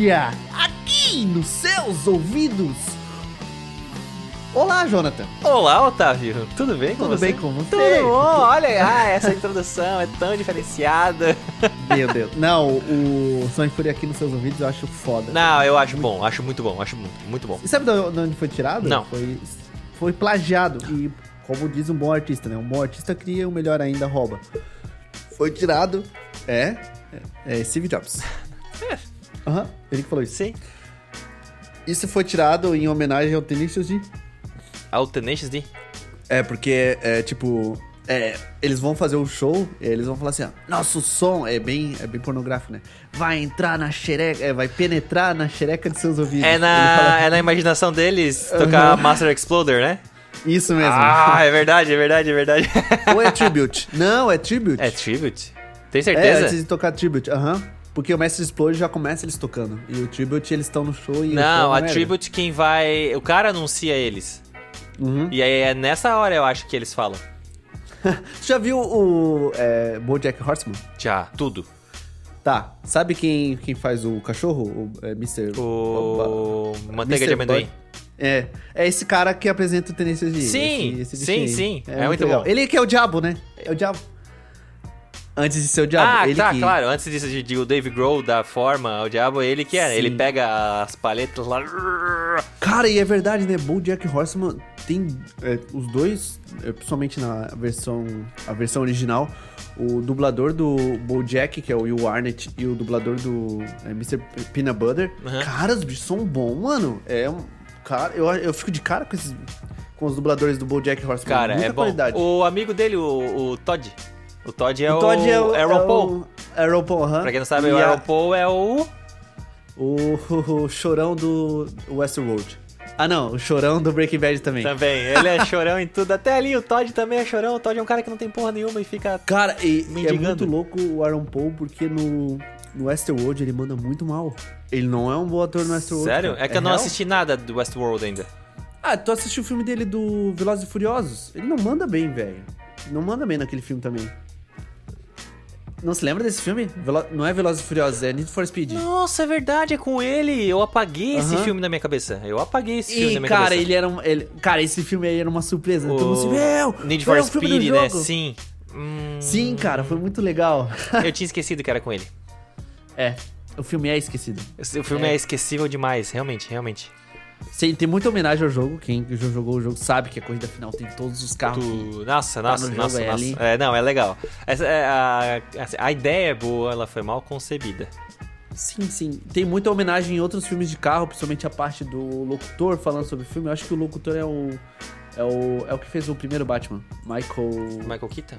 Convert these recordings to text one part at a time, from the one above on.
Aqui nos seus ouvidos. Olá, Jonathan. Olá, Otávio. Tudo bem com Tudo você? bem com você? Tudo bom. Olha, ah, essa introdução é tão diferenciada. Meu Deus. Não, o e Fúria aqui nos seus ouvidos eu acho foda. Não, eu acho bom, acho muito bom, acho muito, muito bom. E sabe de onde foi tirado? Não. Foi, foi plagiado. E, como diz um bom artista, né? Um bom artista cria, o melhor ainda rouba. Foi tirado. É. É, é Steve Jobs. Aham, ele que falou isso. Sim. Isso foi tirado em homenagem ao Tenacious D. Ao Tenacious D. É, porque é tipo. É, eles vão fazer o show, e eles vão falar assim, ó, nosso som é bem, é bem pornográfico, né? Vai entrar na xereca, é, vai penetrar na xereca de seus ouvidos. É na, fala- é na imaginação deles tocar Aham. Master Exploder, né? Isso mesmo. Ah, é verdade, é verdade, é verdade. Ou é tribute? Não, é tribute. é Tribute? Tem É, certeza? antes de tocar tribute, aham. Porque o Mestre Explode já começa eles tocando. E o tribute eles estão no show e. o Não, show a. Tribute quem vai... O cara anuncia eles. Uhum. E aí é nessa hora eu acho que eles falam. Você já viu o é, Bojack Horseman? Já, tudo. Tá. Sabe quem, quem faz o cachorro? O é, Mr. O... Manteiga Mr. de amendoim. É, é esse cara que apresenta o Tennessee D. Sim, esse, esse sim, sim. É muito bom. Ele que é o diabo, né? É o diabo. Antes de ser o diabo. Ah, ele tá, que... claro. Antes disso, de, de o Dave Grohl da forma, o diabo, ele que é. Sim. Ele pega as palhetas lá. Cara, e é verdade, né? Bojack Horseman tem é, os dois, é, principalmente na versão, a versão original, o dublador do Bojack, que é o Will Arnett, e o dublador do é, Mr. Peanut Butter. Uhum. Cara, os bichos são bons, mano. É um... Cara, eu, eu fico de cara com esses... Com os dubladores do Bojack Horseman. Cara, Muita é bom. qualidade. O amigo dele, o, o Todd. O Todd é o, O Todd é o Aaron é. Pra quem não sabe, E o a- Aaron Paul é o... O, o chorão do Westworld. Ah, não, o chorão do Breaking Bad também. Também. Ele é chorão em tudo. Até ali o Todd também é chorão. O Todd é um cara que não tem porra nenhuma e fica... Cara, e, é Mendigando. muito louco o Aaron Paul, porque no, no Westworld ele manda muito mal. Ele não é um bom ator no Westworld. Sério? cara. É que eu não real? assisti nada do Westworld ainda. Ah, tu assistiu o filme dele do Velozes e Furiosos? Ele não manda bem, velho. Não manda bem naquele filme também. Não se lembra desse filme? Velo- Não é Velozes e Furiosos, é Need for Speed. Nossa, é verdade, é com ele. Eu apaguei esse filme da minha cabeça. Eu apaguei esse filme E, da minha cara, cabeça. ele era um. Ele, cara, esse filme aí era uma surpresa. Todo mundo assim, O meu! Need for filme Speed, né? jogo." Sim. Hum, Sim, cara, foi muito legal. Eu tinha esquecido que era com ele. é, o filme é esquecido. O filme é, esquecível demais, realmente, realmente. Sim, tem muita homenagem ao jogo. Quem já jogou o jogo sabe que a corrida final tem todos os carros. Tu- Nossa, Tá nossa, no jogo, nossa, é nossa. ali. É, não, é legal. Essa, é, a, assim, a ideia é boa, ela foi mal concebida. Sim, sim. Tem muita homenagem em outros filmes de carro, principalmente a parte do locutor falando sobre o filme. Eu acho que o locutor é o. É o, é o que fez o primeiro Batman. Michael. Michael Keaton?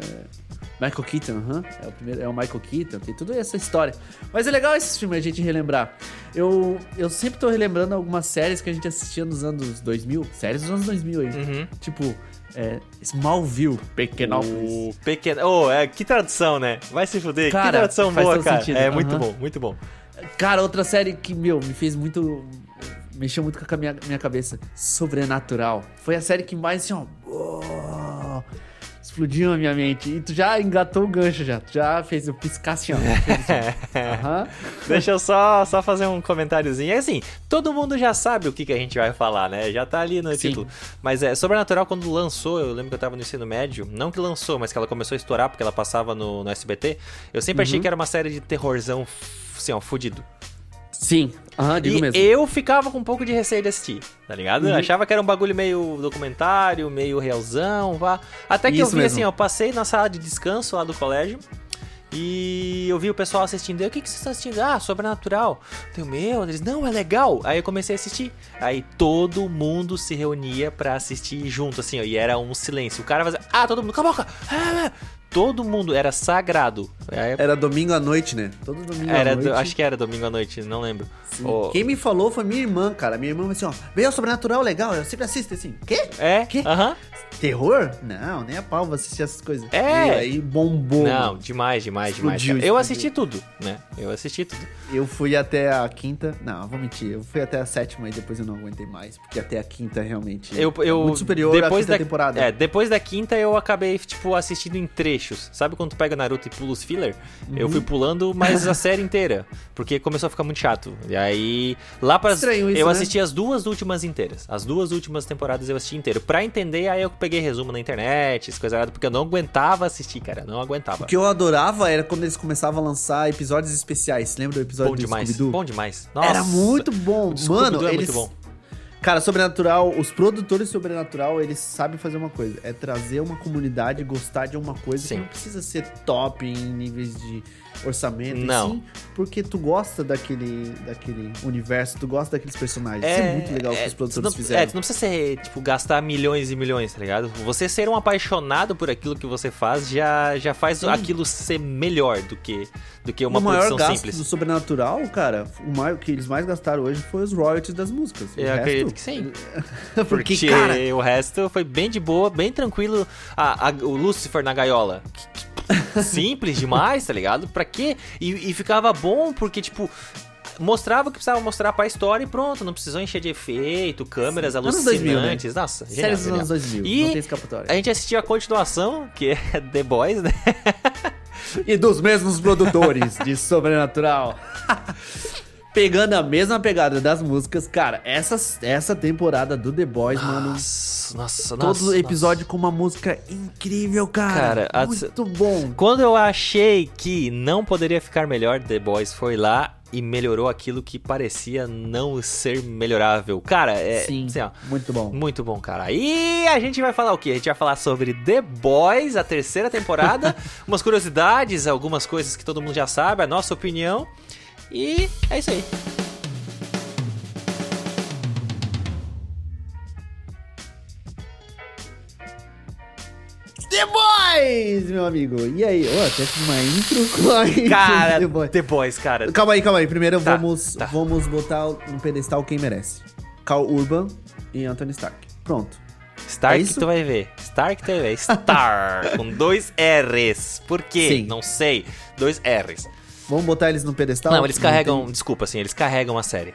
Michael Keaton, aham. É, o primeiro, é o Michael Keaton, tem toda essa história. Mas é legal esses filmes a gente relembrar. Eu, eu sempre tô relembrando algumas séries que a gente assistia nos anos 2000. Séries dos anos 2000 aí. Uhum. Tipo, é, Smallville, Pequenópolis. O pequeno. Oh, é, que tradução, né? Vai se fuder. Cara, que tradução boa, cara. sentido. É muito Aham. bom, muito bom. Cara, outra série que, meu, me fez muito. Mexeu muito com a minha, minha cabeça. Sobrenatural. Foi a série que mais, assim, ó. uou, explodiu a minha mente. E tu já engatou o gancho já. Tu já fez o piscar assim, ó. Aham. Deixa eu só, só fazer um comentáriozinho. É assim, todo mundo já sabe o que, que a gente vai falar, né? Já tá ali no Sim. título. Mas é, Sobrenatural, quando lançou, eu lembro que eu tava no ensino médio. Não que lançou, mas que ela começou a estourar porque ela passava no, no SBT. Eu sempre achei que era uma série de terrorzão, assim, ó, fudido. Sim. Aham, digo e mesmo. eu ficava com um pouco de receio de assistir, tá ligado? Uhum. Eu achava que era um bagulho meio documentário, meio realzão, vá. Até que eu Isso vi mesmo. assim, ó, eu passei na sala de descanso lá do colégio. E eu vi o pessoal assistindo. O que, que vocês estão assistindo? Ah, sobrenatural. Tenho meu. Eles, não, é legal. Aí eu comecei a assistir. Aí todo mundo se reunia pra assistir junto, assim, ó. E era um silêncio. O cara fazia, ah, todo mundo, cala a boca. Ah, ah." Todo mundo era sagrado. Era domingo à noite, né? Todo domingo era, à noite. acho que era domingo à noite, não lembro. Ô, Quem me falou foi minha irmã, cara. Minha irmã falou assim, ó. Veio o Sobrenatural legal, eu sempre assisto assim. Quê? É? Quê? Aham. terror? Não, nem a pau vou assistir essas coisas. É. E aí bombou. Não, demais, demais, demais. Cara. Eu assisti tudo, né? Eu assisti tudo. Eu fui até a quinta. Não, vou mentir. Eu fui até a sétima e depois eu não aguentei mais. Porque até a quinta realmente Eu, eu, é muito superior à depois quinta da, temporada. É, depois da quinta eu acabei, tipo, assistindo em trechos. Sabe quando tu pega Naruto e pula os filler? Eu Uhum. fui pulando, mas a série inteira. Porque começou a ficar muito chato. E aí, lá para Eu né? assisti as duas últimas inteiras. As duas últimas temporadas eu assisti inteiro. Pra entender, aí eu peguei resumo na internet, erradas, porque eu não aguentava assistir, cara. Não aguentava. O que eu adorava era quando eles começavam a lançar episódios especiais. Lembra do episódio Bom do demais. Scooby-Doo? Bom demais. Era Nossa. muito bom. Mano, é eles... muito bom. Cara, Sobrenatural, os produtores de Sobrenatural, eles sabem fazer uma coisa. É trazer uma comunidade, gostar de uma coisa Sim. que não precisa ser top em níveis de orçamento. Não. sim porque tu gosta daquele, daquele universo, tu gosta daqueles personagens. Isso é muito legal o que os produtores não, fizeram. É, tu não precisa ser, tipo, gastar milhões e milhões, tá ligado? Você ser um apaixonado por aquilo que você faz já, já faz Sim. aquilo ser melhor do que, do que uma o maior produção gasto simples. do Sobrenatural, cara, o, maior, o que eles mais gastaram hoje foi os royalties das músicas. O Eu resto- acredito que sim. porque, Porque cara, o resto foi bem de boa, bem tranquilo. Ah, a- o Lucifer na gaiola. Simples demais, tá ligado? Pra quê? E, e ficava bom porque, tipo. Mostrava o que precisava mostrar pra história e pronto, não precisou encher de efeito, câmeras 2000, né? alucinantes. Nossa, genial, séries dos anos 2000, E não tem escapatória. A gente assistiu a continuação, que é The Boys, né? E dos mesmos produtores de Sobrenatural. Pegando a mesma pegada das músicas, cara, essa, essa temporada do The Boys, mano. Nossa, nossa, Todo nossa, episódio com uma música incrível, cara. Cara, a- muito bom. Quando eu achei que não poderia ficar melhor, The Boys foi lá e melhorou aquilo que parecia não ser melhorável. Cara, é. Sim, assim, ó, muito bom. Muito bom, cara. E a gente vai falar o quê? A gente vai falar sobre The Boys, a terceira temporada, umas curiosidades, algumas coisas que todo mundo já sabe, a nossa opinião. E é isso aí. The Boys, meu amigo. E aí? Ó, até fiz uma intro com a Cara, The Boys. The Boys, cara. Calma aí, calma aí. Primeiro Tá, vamos, tá. vamos botar no pedestal quem merece. Cal Urban e Anthony Stark. Pronto. Stark É tu vai ver. Stark tu vai ver. Star, com dois R's. Por quê? Sim. Não sei. Dois R's. Vamos botar eles no pedestal? Não, eles carregam. tem- Desculpa, assim, eles carregam a série.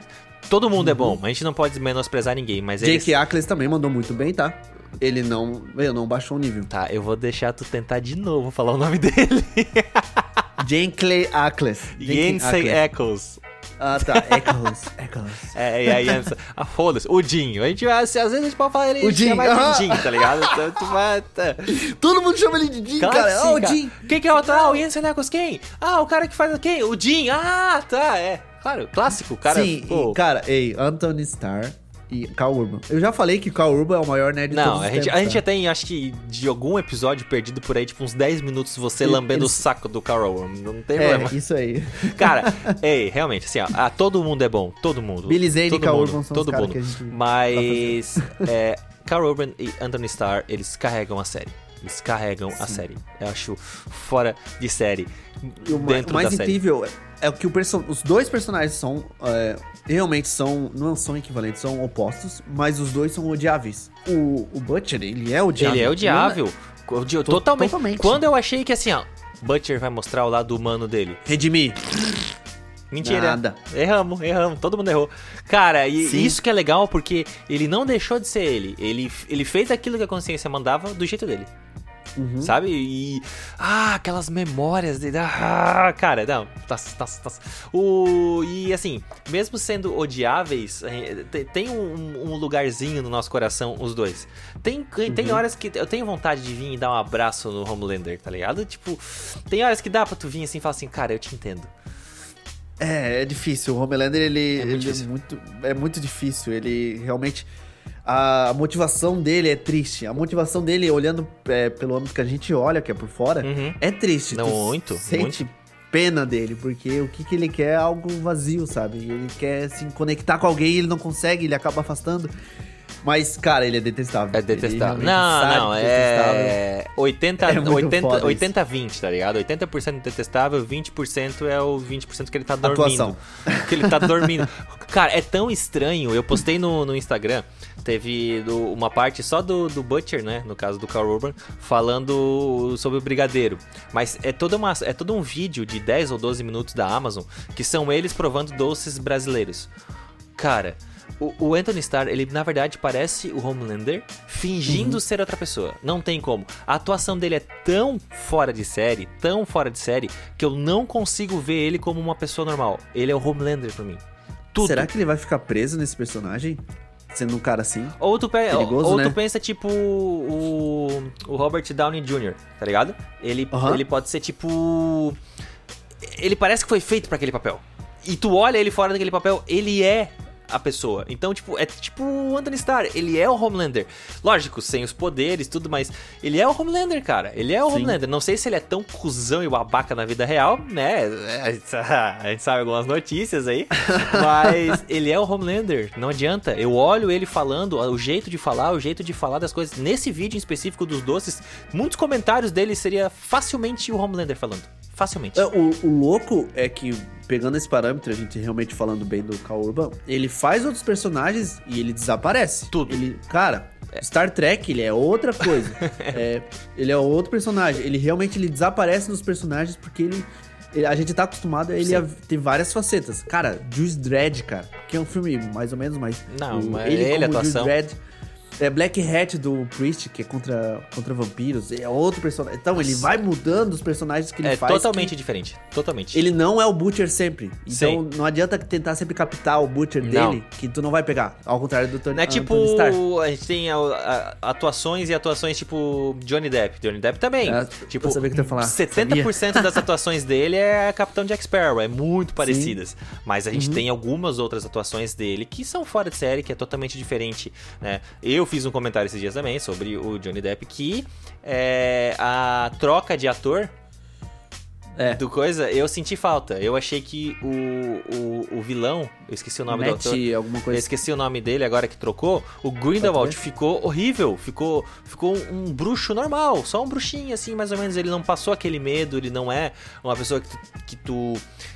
Todo mundo é bom, a gente não pode menosprezar ninguém, mas eles. Jake Ackles também mandou muito bem, tá? Ele não, ele não baixou o nível. Tá, eu vou deixar tu tentar de novo falar o nome dele. Jake Ackles. Jake Jensen Ackles. Ah, tá. Ackles. Ackles. É, e aí, Jensen- ah, foda-se. O Dinho. A gente vai, às vezes a gente pode falar ele O aham. de Jim, tá ligado? Então, tu vai, tá. Todo mundo chama ele de Claro cara. sim, o cara. Jim. Quem que é o outro? Ah, o Jensen Eccles, quem? Ah, o cara que faz quem? O Jim. Ah, tá, é. Claro, clássico, cara. Sim, pô. cara, ei, Anthony Starr e Cal Urban. Eu já falei que Cal Urban é o maior nerd de Não, a gente, tempos, a gente tá? já tem, acho que, de algum episódio perdido por aí, tipo, uns 10 minutos você Ele- lambendo eles- o saco do Carl Urban. Não tem problema. É, isso aí. Cara, ei, realmente, assim, ó, ah, todo mundo é bom, todo mundo. Billy Zane e Cal Urban são os todo mundo. que a gente Mas, é, Carl Urban e Anthony Starr, eles carregam a série. Eles carregam a série. Eu acho fora de série. O, dentro o mais da série. incrível é, é que os dois personagens são. é, realmente são. Não são equivalentes, são opostos, mas os dois são odiáveis. O, o Butcher, ele é odiável. Ele é odiável. Odi- totalmente. totalmente. Quando eu achei que assim, ó, Butcher vai mostrar o lado humano dele. Redimir. Mentira. Nada. Erramos, erramos, todo mundo errou. Cara, e Sim. isso que é legal porque ele não deixou de ser ele. Ele, ele fez aquilo que a consciência mandava do jeito dele. Uhum. Sabe? E. Ah, aquelas memórias dele. Ah, cara, não. Tá, tá, tá. O, e assim, mesmo sendo odiáveis, eh, te- tem um, um lugarzinho no nosso coração, os dois. Tem, tem Uhum. horas que eu tenho vontade de vir e dar um abraço no Homelander, tá ligado? Tipo, tem horas que dá pra tu vir assim e falar assim, cara, eu te entendo. É, é difícil. O Homelander, ele, É muito ele é muito. É muito difícil. Ele realmente. A motivação dele é triste. A motivação dele, olhando é, pelo âmbito que a gente olha, que é por fora, Uhum. é triste. Não, Tu muito, Sente pena dele, porque o que, que ele quer é algo vazio, sabe? Ele quer se conectar com alguém ele não consegue, ele acaba afastando. Mas, cara, ele é detestável. É detestável. Não, não, é 80, É muito 80, foda isso. 80 20, tá ligado? 80% detestável, 20% é o 20% que ele tá dormindo. Atuação. Que ele tá dormindo. Cara, é tão estranho. Eu postei no, no Instagram, teve do- uma parte só do, do Butcher, né? No caso do Carl Urban, falando sobre o Brigadeiro. Mas é, toda uma, é todo um vídeo de 10 ou 12 minutos da Amazon que são eles provando doces brasileiros. Cara, o, o Anthony Starr, ele na verdade parece o Homelander fingindo ser outra pessoa. Não tem como. A atuação dele é tão fora de série, tão fora de série, que eu não consigo ver ele como uma pessoa normal. Ele é o Homelander pra mim. Tudo. Será que ele vai ficar preso nesse personagem? Sendo um cara assim? Ou tu, pe- Perigoso, ou né? tu pensa tipo o, o Robert Downey Jr., tá ligado? Ele, Aham. ele pode ser tipo. Ele parece que foi feito pra aquele papel. E tu olha ele fora daquele papel, ele é a pessoa. Então, tipo, é tipo o Anthony Starr, ele é o Homelander. Lógico, sem os poderes, tudo, mas ele é o Homelander, cara. Ele é o Sim. Homelander. Não sei se ele é tão cuzão e babaca na vida real, né? A gente sabe algumas notícias aí. Mas ele é o Homelander, não adianta. Eu olho ele falando, o jeito de falar, o jeito de falar das coisas. Nesse vídeo em específico dos doces, muitos comentários dele seria facilmente o Homelander falando. Facilmente. É, O, o louco é que, pegando esse parâmetro, a gente realmente falando bem do Cal Urban, ele faz outros personagens e ele desaparece. Tudo. Ele, cara, Star Trek, ele é outra coisa. É, ele é outro personagem. Ele realmente ele desaparece nos personagens porque ele. ele- a gente tá acostumado a ele Sim. a ter várias facetas. Cara, Juice Dredd, cara, que é um filme mais ou menos, mas. Não, o- mas ele, como atuação. Juice Dredd. É Black Hat do Priest, que é contra, contra vampiros. É outro personagem. Então, ele vai mudando os personagens que ele É faz. totalmente que- diferente. Totalmente. ele não é o Butcher sempre. Então Sim. não adianta tentar sempre captar o Butcher Não. dele, que tu não vai pegar. Ao contrário do Tony, é ah, tipo. Tony. A gente tem a- a- atuações e atuações tipo Johnny Depp. Johnny Depp também. É, tipo, eu sabia que tu ia falar. 70% das atuações dele é Capitão Jack Sparrow. É muito parecidas. Mas a gente Uhum. tem algumas outras atuações dele que são fora de série, que é totalmente diferente. Né? Eu fiz um comentário esses dias também sobre o Johnny Depp que é, a troca de ator É. do coisa, eu senti falta. Eu achei que o, o, o vilão, eu esqueci o nome do Matt, ator. alguma Eu coisa. esqueci o nome dele agora que trocou. O Grindelwald ficou horrível. Ficou, ficou um bruxo normal. Só um bruxinho, assim, mais ou menos. Ele não passou aquele medo. Ele não é uma pessoa que tu, que tu,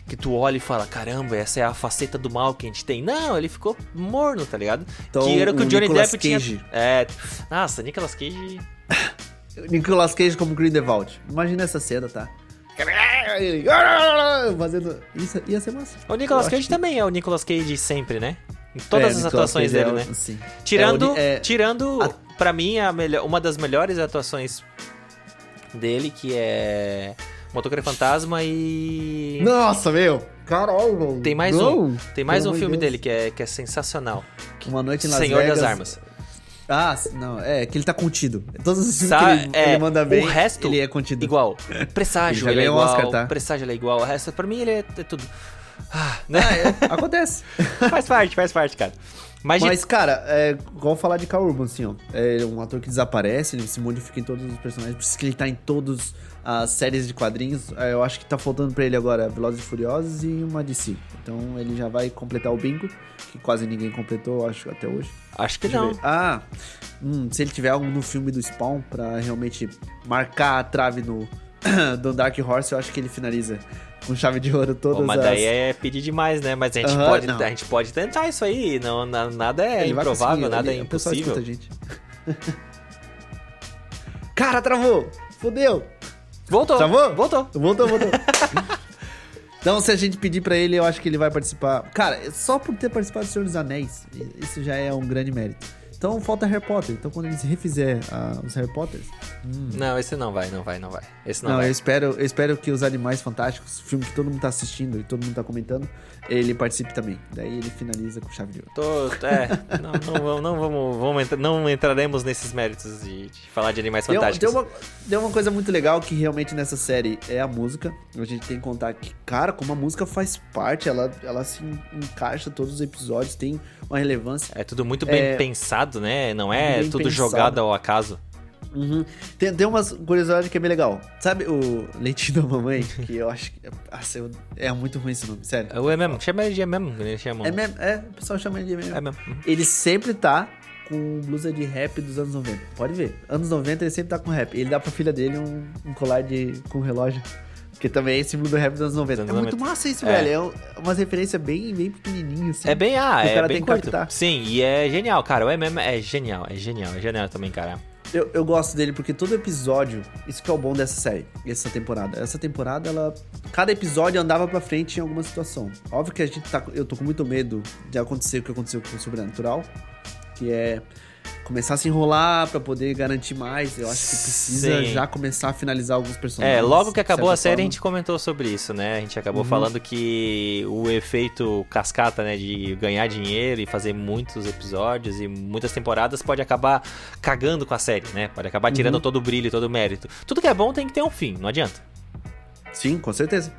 que tu olha e fala: caramba, essa é a faceta do mal que a gente tem. Não, ele ficou morno, tá ligado? Então, que era o que o, o Johnny Nicolas Depp Cage. tinha. É. Nossa, Nicolas Cage. Nicolas Cage como Grindelwald. Imagina essa cena, tá? Fazendo. Isso ia ser massa. O Nicolas Eu Cage que- também é o Nicolas Cage sempre, né? Em todas É, as Nicolas atuações Cage dele, é o- né? Sim. Tirando, É o é- tirando a- pra mim, a melhor, uma das melhores atuações dele, que é Motoqueiro Fantasma e... Nossa, meu! Caralho, velho. Tem mais Não. um, tem mais Pelo um filme Deus. dele que é, que é sensacional. Uma noite em Las Senhor Vegas. das Armas. Ah, não, é que ele tá contido. Todos os filmes Sa- que ele, é, ele manda bem, o resto, ele é contido. Igual. Presságio, Ele já ele, é igual. Oscar, tá? Presságio, ele é igual. O resto, pra mim, ele é, é tudo... Ah, né? Ah, é, acontece. faz parte, faz parte, cara. Mas, de- Mas, cara, é igual falar de Carl Urban, assim, ó. É um ator que desaparece, ele se modifica em todos os personagens, por isso que ele tá em todas as séries de quadrinhos. É, eu acho que tá faltando pra ele agora Velozes e Furiosos e uma DC. Então ele já vai completar o bingo, que quase ninguém completou, acho, até hoje. acho que Deixa não. ver. Ah, hum, se ele tiver algo no filme do Spawn pra realmente marcar a trave no do Dark Horse, eu acho que ele finaliza com chave de ouro todas Pô, mas as... daí é pedir demais, né? Mas a gente, pode, não. a gente pode tentar isso aí. Não, na- nada é Ele improvável, nada ele- é o pessoal impossível. a gente. Cara, travou! Fodeu! Voltou. Travou? Voltou. Voltou, voltou. então, se a gente pedir pra ele, eu acho que ele vai participar. Cara, só por ter participado do Senhor dos Anéis, isso já é um grande mérito. Então, falta Harry Potter. Então, quando eles refizer ah, os Harry Potters... Não, esse não vai, não vai, não vai. Esse não, Não, vai. eu espero, eu espero que os Animais Fantásticos, filme que todo mundo tá assistindo e todo mundo tá comentando, ele participe também. Daí ele finaliza com chave de ouro. Tô, é, não, não, vamos, não, vamos, vamos não entraremos nesses méritos de, de falar de animais Tem, fantásticos. tem uma, tem uma coisa muito legal que realmente nessa série é a música. A gente tem que contar que, cara, como a música faz parte, ela, ela se encaixa todos os episódios, tem uma relevância. É tudo muito bem É, pensado, né? Não é bem tudo pensado. jogado ao acaso. Uhum. Tem, tem umas curiosidades que é bem legal. Sabe o Leitinho da Mamãe? Que eu acho que. Nossa, eu- é muito ruim esse nome, sério. É o MM, chama ele de ele chama. É mesmo, é, o pessoal chama ele de mesmo. É mesmo. Ele sempre tá com blusa de rap dos anos 90. Pode ver. Anos 90 ele sempre tá com rap. Ele dá pra filha dele um, um colar de, com relógio. Que também é símbolo do rap dos anos 90. Anos é muito 90. massa isso, É. velho. É um- umas referências bem, bem pequenininhas, assim. É bem, ah, é bem curto. Sim, e é genial, cara. O MM é genial, é genial, é genial também, cara. Eu, eu gosto dele porque todo episódio, isso que é o bom dessa série, essa temporada. Essa temporada, ela. Cada episódio andava pra frente em alguma situação. Óbvio que a gente tá. Eu tô com muito medo de acontecer o que aconteceu com o Sobrenatural, que é começar a se enrolar pra poder garantir mais. Eu acho que precisa Sim. já começar a finalizar alguns personagens. É, logo que acabou a série, a forma. gente comentou sobre isso, né? A gente acabou Uhum. falando que o efeito cascata, né, de ganhar dinheiro e fazer muitos episódios e muitas temporadas pode acabar cagando com a série, né? Pode acabar tirando Uhum. todo o brilho, todo o mérito. Tudo que é bom tem que ter um fim, não adianta. Sim, com certeza.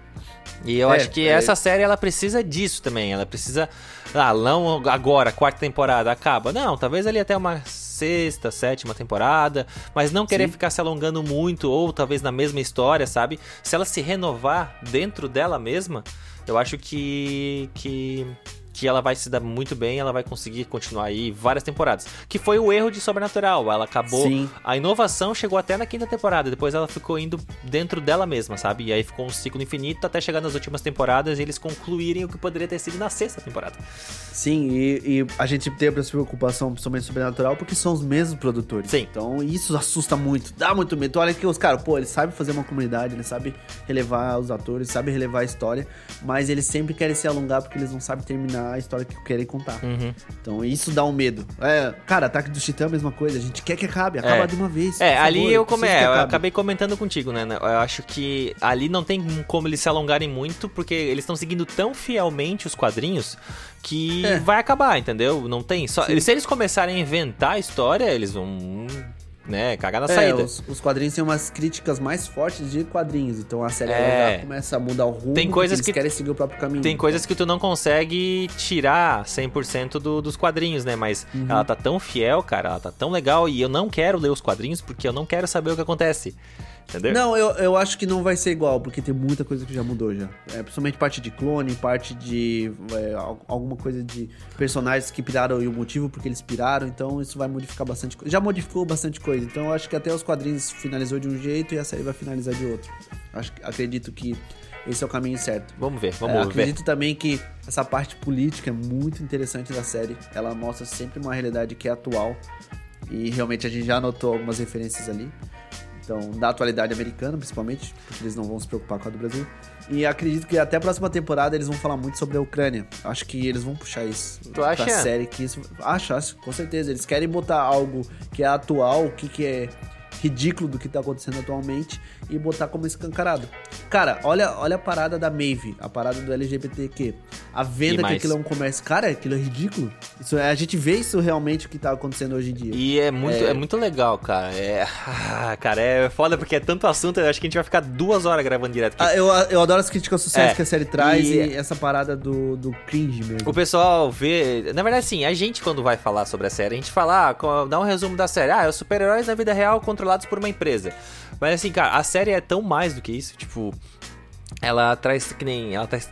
E eu É, acho que é. essa série ela precisa disso também. Ela precisa. Ah, não agora, quarta temporada, acaba. Não, talvez ali até uma sexta, sétima temporada. Mas não querer Sim. ficar se alongando muito, ou talvez na mesma história, sabe? Se ela se renovar dentro dela mesma, eu acho que. que. Que ela vai se dar muito bem, ela vai conseguir continuar aí várias temporadas. Que foi o erro de Sobrenatural. Ela acabou. Sim. A inovação chegou até na quinta temporada, depois ela ficou indo dentro dela mesma, sabe? E aí ficou um ciclo infinito até chegar nas últimas temporadas e eles concluírem o que poderia ter sido na sexta temporada. Sim, e, e a gente tem essa preocupação, principalmente sobrenatural, porque são os mesmos produtores. Sim. Então isso assusta muito, dá muito medo. Tu olha que os caras, pô, eles sabem fazer uma comunidade, eles sabem relevar os atores, sabem relevar a história, mas eles sempre querem se alongar porque eles não sabem terminar a história que querem contar. Uhum. Então isso dá um medo. É, cara, Ataque do Titã é a mesma coisa, a gente quer que acabe, acaba É. de uma vez. É, por ali favor, eu, come... é, eu acabe. acabei comentando contigo, né? Eu acho que ali não tem como eles se alongarem muito, porque eles estão seguindo tão fielmente os quadrinhos que É. vai acabar, entendeu? Não tem. Só... Sim. Se eles começarem a inventar a história, eles vão. Né, cagar na É, saída. os, os quadrinhos têm umas críticas mais fortes de quadrinhos, então a série É. começa a mudar o rumo, Tem coisas que- querem seguir o próprio caminho. Tem coisas que tu não consegue tirar 100% do, dos quadrinhos, né? Mas Uhum. ela tá tão fiel, cara, ela tá tão legal e eu não quero ler os quadrinhos porque eu não quero saber o que acontece. Entendeu? Não, eu, eu acho que não vai ser igual, porque tem muita coisa que já mudou já. É, principalmente parte de clone, parte de é, al- alguma coisa de personagens que piraram e o motivo porque eles piraram, então isso vai modificar bastante coisa. Já modificou bastante coisa, então eu acho que até os quadrinhos finalizou de um jeito e a série vai finalizar de outro. Acho, acredito que esse é o caminho certo. Vamos ver, É, vamos ver. acredito também que essa parte política é muito interessante da série. Ela mostra sempre uma realidade que é atual. E realmente a gente já notou algumas referências ali. Então, da atualidade americana, principalmente, porque eles não vão se preocupar com a do Brasil. E acredito que até a próxima temporada eles vão falar muito sobre a Ucrânia. Acho que eles vão puxar isso Tu acha? pra série. Que isso... Acho, acho, com certeza. Eles querem botar algo que é atual, o que, que é ridículo do que tá acontecendo atualmente e botar como escancarado. Cara, olha, olha a parada da Maeve, a parada do LGBTQ. A venda que aquilo é um comércio. Cara, aquilo é ridículo. Isso é, a gente vê isso realmente o que tá acontecendo hoje em dia. E é muito, é... É. muito legal, cara. É, ah, cara, é foda porque é tanto assunto, eu acho que a gente vai ficar duas horas gravando direto aqui. Ah, eu, eu adoro as críticas sociais É, que a série traz e- e, essa parada do, do cringe mesmo. O pessoal vê. Na verdade, sim, a gente, quando vai falar sobre a série, a gente fala, ah, dá um resumo da série. Ah, é os super-heróis na vida real controlados por uma empresa. Mas assim, cara, a série é tão mais do que isso. Tipo, ela traz que nem. Ela traz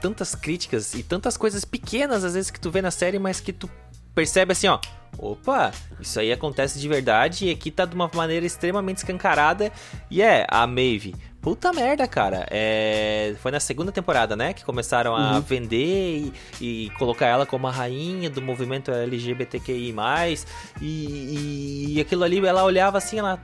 tantas críticas e tantas coisas pequenas, às vezes, que tu vê na série, mas que tu percebe assim, ó. Opa, isso aí acontece de verdade e aqui tá de uma maneira extremamente escancarada. E é, a Maeve. Puta merda, cara. É, foi na segunda temporada, né? Que começaram a Uhum. vender e, e colocar ela como a rainha do movimento LGBTQI. E, e, e aquilo ali, ela olhava assim, ela.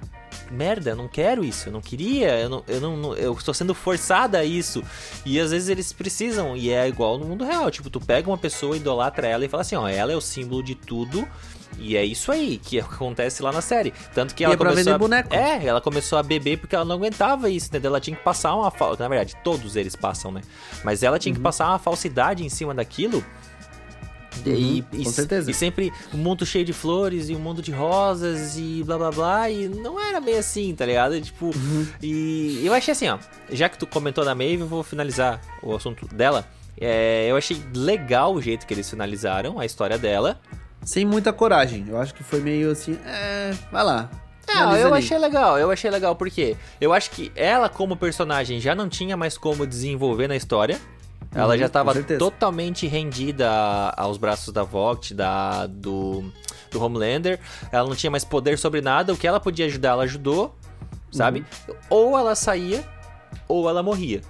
Merda, eu não quero isso, eu não queria, eu, não, eu, não- eu estou sendo forçada a isso. E às vezes eles precisam, e é igual no mundo real. Tipo, tu pega uma pessoa, idolatra ela e fala assim: ó, ela é o símbolo de tudo. E é isso aí que acontece lá na série. Tanto que ela é começou a... boneco. É, ela começou a beber porque ela não aguentava isso, entendeu? Ela tinha que passar uma falsa. Na verdade, todos eles passam, né? Mas ela tinha que Uhum. passar uma falsidade em cima daquilo. E, Uhum, e- com certeza. e sempre um mundo cheio de flores e um mundo de rosas e blá blá blá. E não era bem assim, tá ligado? Tipo, Uhum. e eu achei assim, ó. Já que tu comentou da Maeve, eu vou finalizar o assunto dela. É, eu achei legal o jeito que eles finalizaram a história dela. Sem muita coragem. Eu acho que foi meio assim, é, vai lá. Não, finaliza eu ali. achei legal, eu achei legal porque eu acho que ela como personagem já não tinha mais como desenvolver na história. Ela Uhum, já com tava certeza. totalmente rendida aos braços da Vogt, da, do, do Homelander. Ela não tinha mais poder sobre nada. O que ela podia ajudar, ela ajudou, sabe? Uhum. Ou ela saía, ou ela morria.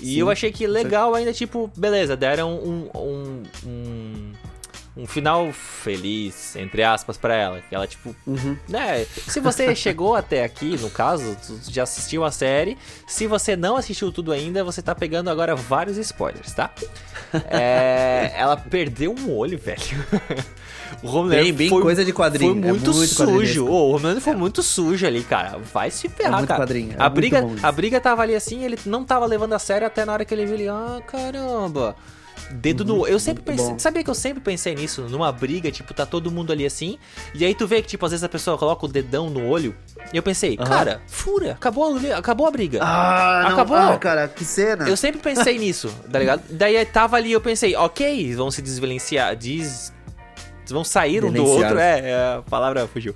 E Sim, eu achei que legal ainda, tipo, beleza, deram um, um, um, um final feliz, entre aspas, pra ela. Que ela, tipo, Uhum. né? Se você chegou até aqui, no caso, já assistiu a série. Se você não assistiu tudo ainda, você tá pegando agora vários spoilers, tá? É, ela perdeu um olho, velho. O Homelander Bem, bem foi, coisa de quadrinho. foi é muito, sujo. Ô, o Homelander foi muito sujo ali, cara. Vai se ferrar, É muito cara. quadrinho, é a, muito briga, a briga tava ali assim, ele não tava levando a sério até na hora que ele viu ele. Ah, caramba. Dedo no. Eu sempre pensei. bom. Sabia que eu sempre pensei nisso? Numa briga, tipo, tá todo mundo ali assim. E aí tu vê que, tipo, às vezes a pessoa coloca o dedão no olho. E eu pensei, Aham. cara, fura, acabou, a- acabou a briga. Ah, não. Acabou. Ah, cara, que cena. Eu sempre pensei nisso, tá ligado? Daí tava ali, eu pensei, ok, vão se desvencilhar, des... vão sair um do outro, é, é, a palavra fugiu.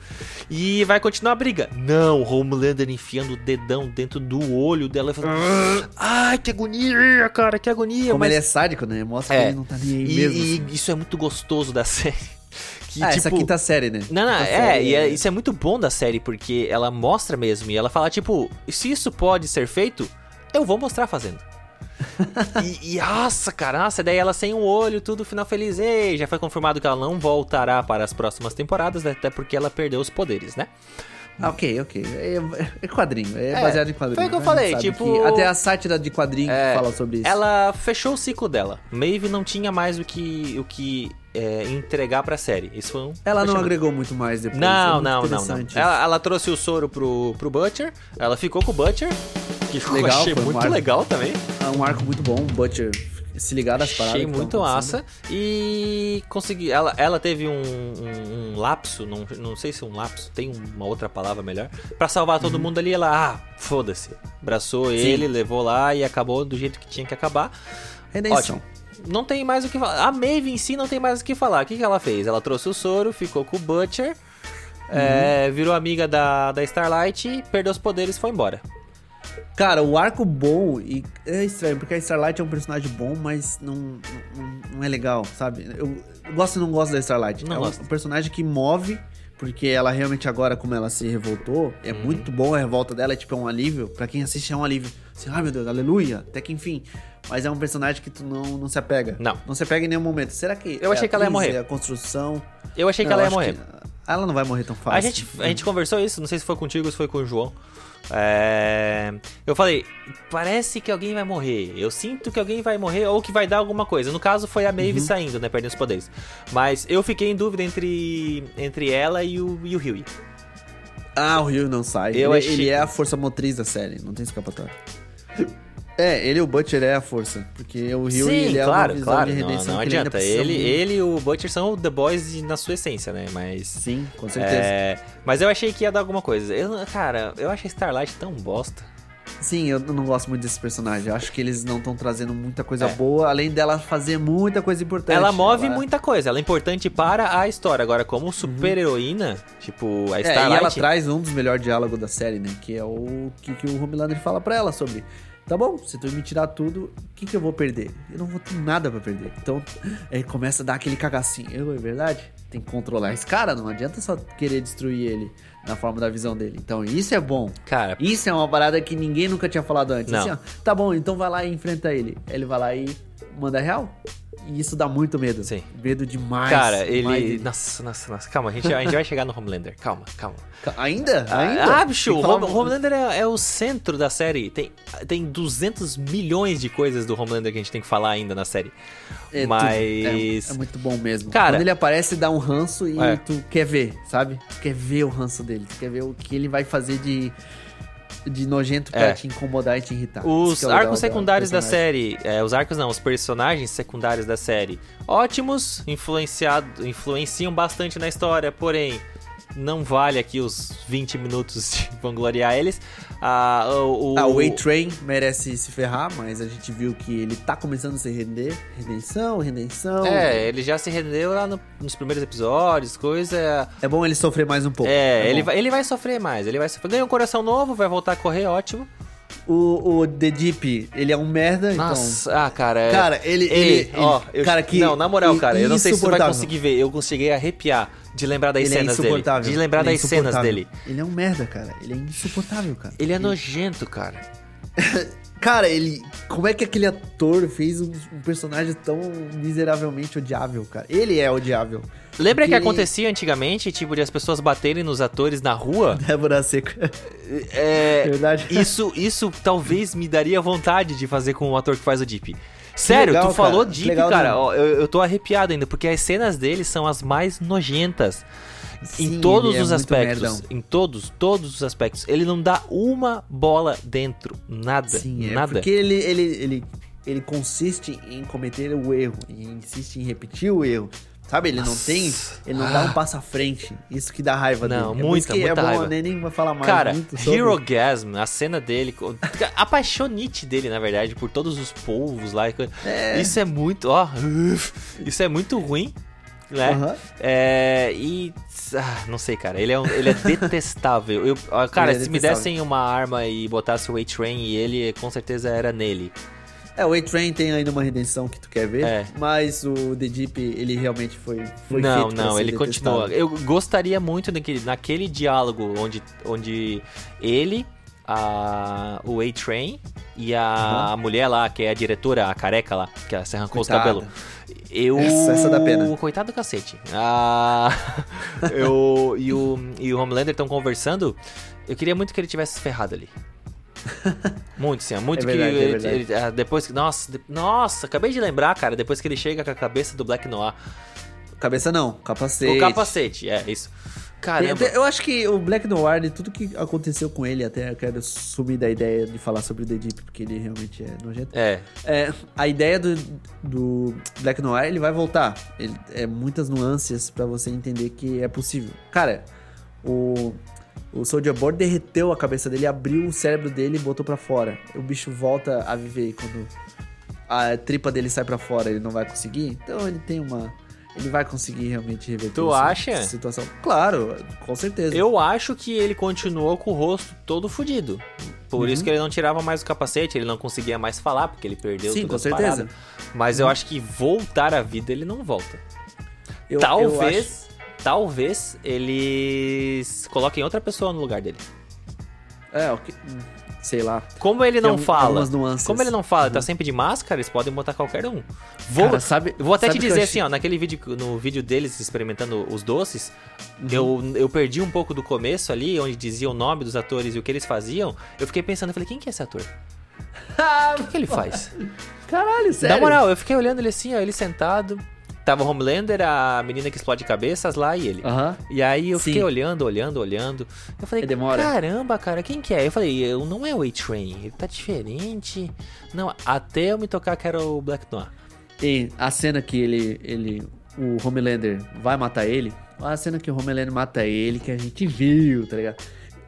E vai continuar a briga. Não, o Homelander enfiando o dedão dentro do olho dela e falando, ai, que agonia, cara, que agonia. Como mas... ele é sádico, né? Mostra É. que ele não tá nem aí e, mesmo. e assim. isso é muito gostoso da série. Que, ah, tipo, essa quinta série, né? não, não, é, e é- isso é muito bom da série, porque ela mostra mesmo, e ela fala, tipo, se isso pode ser feito, eu vou mostrar fazendo. E, e, nossa, cara, nossa, daí ela sem o olho, tudo final feliz. Ei, já foi confirmado que ela não voltará para as próximas temporadas, né, até porque ela perdeu os poderes, né? Ah, ok, ok. É, é quadrinho, é, É, baseado em quadrinho. foi o que eu gente falei, tipo- que Até a sátira de quadrinho É, fala sobre isso. Ela fechou o ciclo dela. Maeve não tinha mais o que, o que é, entregar pra série. Isso foi um Ela não agregou muito mais depois. é Não, muito não, não, não. Ela, ela trouxe o soro pro, pro Butcher, ela ficou com o Butcher, que ficou, Legal, achei foi um muito arco. legal também. É um arco muito bom, Butcher se ligar das paradas. Achei muito massa. E consegui. Ela, ela teve um, um- um lapso, não, não sei se um lapso, tem uma outra palavra melhor. Pra salvar todo mundo ali, ela, ah, foda-se. Abraçou ele, levou lá e acabou do jeito que tinha que acabar. Redenção. Ótimo. Não tem mais o que falar. A Maeve em si não tem mais o que falar. O que, que ela fez? Ela trouxe o soro, ficou com o Butcher, é, virou amiga da, da Starlight, perdeu os poderes e foi embora. Cara, o arco bom e é estranho, porque a Starlight é um personagem bom, mas não, não, não é legal, sabe? Eu gosto e não gosto da Starlight. Não é um, gosto. um personagem que move, porque ela realmente agora, como ela se revoltou, é Uhum. muito bom a revolta dela, é tipo é um alívio. Pra quem assiste é um alívio. Assim, ai meu Deus, aleluia, até que enfim. Mas é um personagem que tu não, não se apega. Não. Não se apega em nenhum momento. Será que. Eu é achei que ela ia morrer. é a construção. Eu achei que Não, ela ia morrer. que Ela não vai morrer tão fácil. A gente, a gente conversou isso, não sei se foi contigo ou se foi com o João. É, Eu falei, parece que alguém vai morrer. Eu sinto que alguém vai morrer ou que vai dar alguma coisa. No caso, foi a Maeve saindo, né? Perdendo os poderes. Mas eu fiquei em dúvida entre, entre ela e o, e o Huey. Ah, o Rio não sai. Eu ele, achei- ele é a força motriz da série, não tem escapatória. É, ele e o Butcher é a força, porque o Rio Sim, ele é claro, uma claro. de Não, redenção não que ele ainda adianta. Ele, muito. ele e o Butcher são The Boys na sua essência, né? Mas. Sim, com certeza. É, mas eu achei que ia dar alguma coisa. Eu, cara, eu achei Starlight tão bosta. Sim, eu não gosto muito desse personagem. Eu acho que eles não estão trazendo muita coisa É. boa, além dela fazer muita coisa importante. Ela move Ela- muita coisa, ela é importante para a história. Agora, como super-heroína, tipo, a É, e Starlight. ela traz um dos melhores diálogos da série, né? Que é o que, que o Homelander fala pra ela sobre. Tá bom, se tu me tirar tudo, o que, que eu vou perder? Eu não vou ter nada pra perder. Então, aí começa a dar aquele cagacinho. Eu, é verdade? Tem que controlar esse cara, não adianta só querer destruir ele na forma da visão dele. Então, isso é bom. Cara, Isso é uma parada que ninguém nunca tinha falado antes. Não. Assim, ó, tá bom, então vai lá e enfrenta ele. Ele vai lá e manda real. E isso dá muito medo. Sim. Medo demais. cara, demais ele. Nossa, nossa, nossa. Calma, a gente, a gente vai chegar no Homelander. Calma, calma. Ainda? Ainda? Ah, bicho, o Homelander é, é o centro da série. Tem, tem 200 milhões de coisas do Homelander que a gente tem que falar ainda na série. É. Mas. É, é muito bom mesmo. Cara- Quando ele aparece, dá um ranço e É. tu quer ver, sabe? Tu quer ver o ranço dele. Tu quer ver o que ele vai fazer de, de nojento pra É. te incomodar e te irritar. Os é arcos secundários da, série, é, os arcos não, os personagens secundários da série, ótimos, influenciado, influenciam bastante na história, porém, não vale aqui os 20 minutos de vangloriar eles. Ah, o, o, Ah, o A-Train merece se ferrar, mas a gente viu que ele tá começando a se render. Redenção, redenção. É, ele já se rendeu lá no- nos primeiros episódios, coisa. É bom ele sofrer mais um pouco. É, ele, bom. vai, ele vai sofrer mais, ele vai sofrer. Ganha um coração novo, vai voltar a correr, ótimo. O, o The Deep, ele é um merda, Nossa, ah, cara. é- então... Cara, ele... Ele, ele, ó, ele- eu- cara, que... não, na moral, cara, eu não sei se você vai conseguir ver. Eu cheguei a arrepiar de lembrar das Ele é cenas dele. insuportável. De lembrar Ele é das cenas insuportável. dele. Ele é um merda, cara. Ele é insuportável, cara. Ele é nojento, cara. Cara, ele. Como é que aquele ator fez um, um personagem tão miseravelmente odiável, cara? Ele é odiável. Lembra que Porque- acontecia antigamente, tipo, de as pessoas baterem nos atores na rua? Débora Seca. É. Verdade. Isso, isso talvez me daria vontade de fazer com o ator que faz o Deep. Sério, legal, tu falou cara. Deep, legal cara. eu, eu tô arrepiado ainda, porque as cenas dele são as mais nojentas. Sim, em todos é os muito aspectos. Em todos, todos os aspectos. Ele não dá uma bola dentro. Nada. Sim, é nada. porque ele, ele, ele, ele consiste em cometer o erro, e insiste em repetir o erro. Sabe, ele não Nossa. tem. Ele não dá um passo à frente. Isso que dá raiva Não, dele. É por muita, isso que muita é raiva. Nem, nem vai falar mais. Cara. Hero Gasm, a cena dele, co- a paixonite dele, na verdade, por todos os povos lá. co- Isso é muito, ó, isso é muito ruim, né? Aham. É, e, ah, não sei, cara, ele é, um- ele é detestável. Eu, ó, cara, Ele é se me detestável. dessem uma arma e botasse o A-Train e ele, com certeza era nele. É, o A-Train tem ainda uma redenção que tu quer ver. É. Mas o The Deep, ele realmente foi. foi não, não, ele detestável. continua. Eu gostaria muito daquele, naquele diálogo onde, onde ele, a, o A-Train e a mulher lá, que é a diretora, a careca lá, que se arrancou os Coitada. cabelos. Eu. Essa- essa dá pena. Coitado do cacete. Ah, eu e o, e o Homelander estão conversando. Eu queria muito que ele tivesse se ferrado ali. Muito, sim. Muito É verdade, que é ele- ele- ah, depois que. Nossa, de- nossa, acabei de lembrar, cara. Depois que ele chega com a cabeça do Black Noir. Cabeça não, capacete. O capacete, é, isso. Caramba. Eu acho que o Black Noir, de tudo que aconteceu com ele, até eu quero sumir da ideia de falar sobre o The Deep, porque ele realmente é nojento. É. É, a ideia do, do Black Noir, ele vai voltar. Ele, é muitas nuances pra você entender que é possível. Cara, o, o Soldier Boy derreteu a cabeça dele, abriu o cérebro dele e botou pra fora. O bicho volta a viver e quando a tripa dele sai pra fora, ele não vai conseguir. Então ele tem uma... Ele vai conseguir realmente reverter Tu acha? situação. Claro, com certeza. Eu acho que ele continuou com o rosto todo fudido. Por Uhum. isso que ele não tirava mais o capacete, ele não conseguia mais falar, porque ele perdeu Sim, com as certeza. paradas. Mas eu acho que voltar à vida ele não volta. Eu- eu talvez, talvez eles coloquem outra pessoa no lugar dele. É, ok. hum, Sei lá. Como ele Tem não algum- fala, como ele não fala, tá Uhum. sempre de máscara, eles podem botar qualquer um. Vou, Cara, sabe- vou até sabe te que dizer achei- assim, ó, naquele vídeo, no vídeo deles experimentando os doces, Uhum. eu, eu perdi um pouco do começo ali, onde dizia o nome dos atores e o que eles faziam. Eu fiquei pensando, eu falei, quem que é esse ator? O que, que ele faz? Caralho, sério. Na moral, eu fiquei olhando ele assim, ó, ele sentado. Tava o Homelander, a menina que explode cabeças lá e ele. Aham. E aí eu Sim. fiquei olhando, olhando, olhando. Eu falei, demora. caramba, cara, quem que é? Eu falei, eu não é o A-Train, ele tá diferente. Não, até eu me tocar que era o Black Noir. E a cena que ele, ele, o Homelander vai matar ele, a cena que o Homelander mata ele, que a gente viu, tá ligado?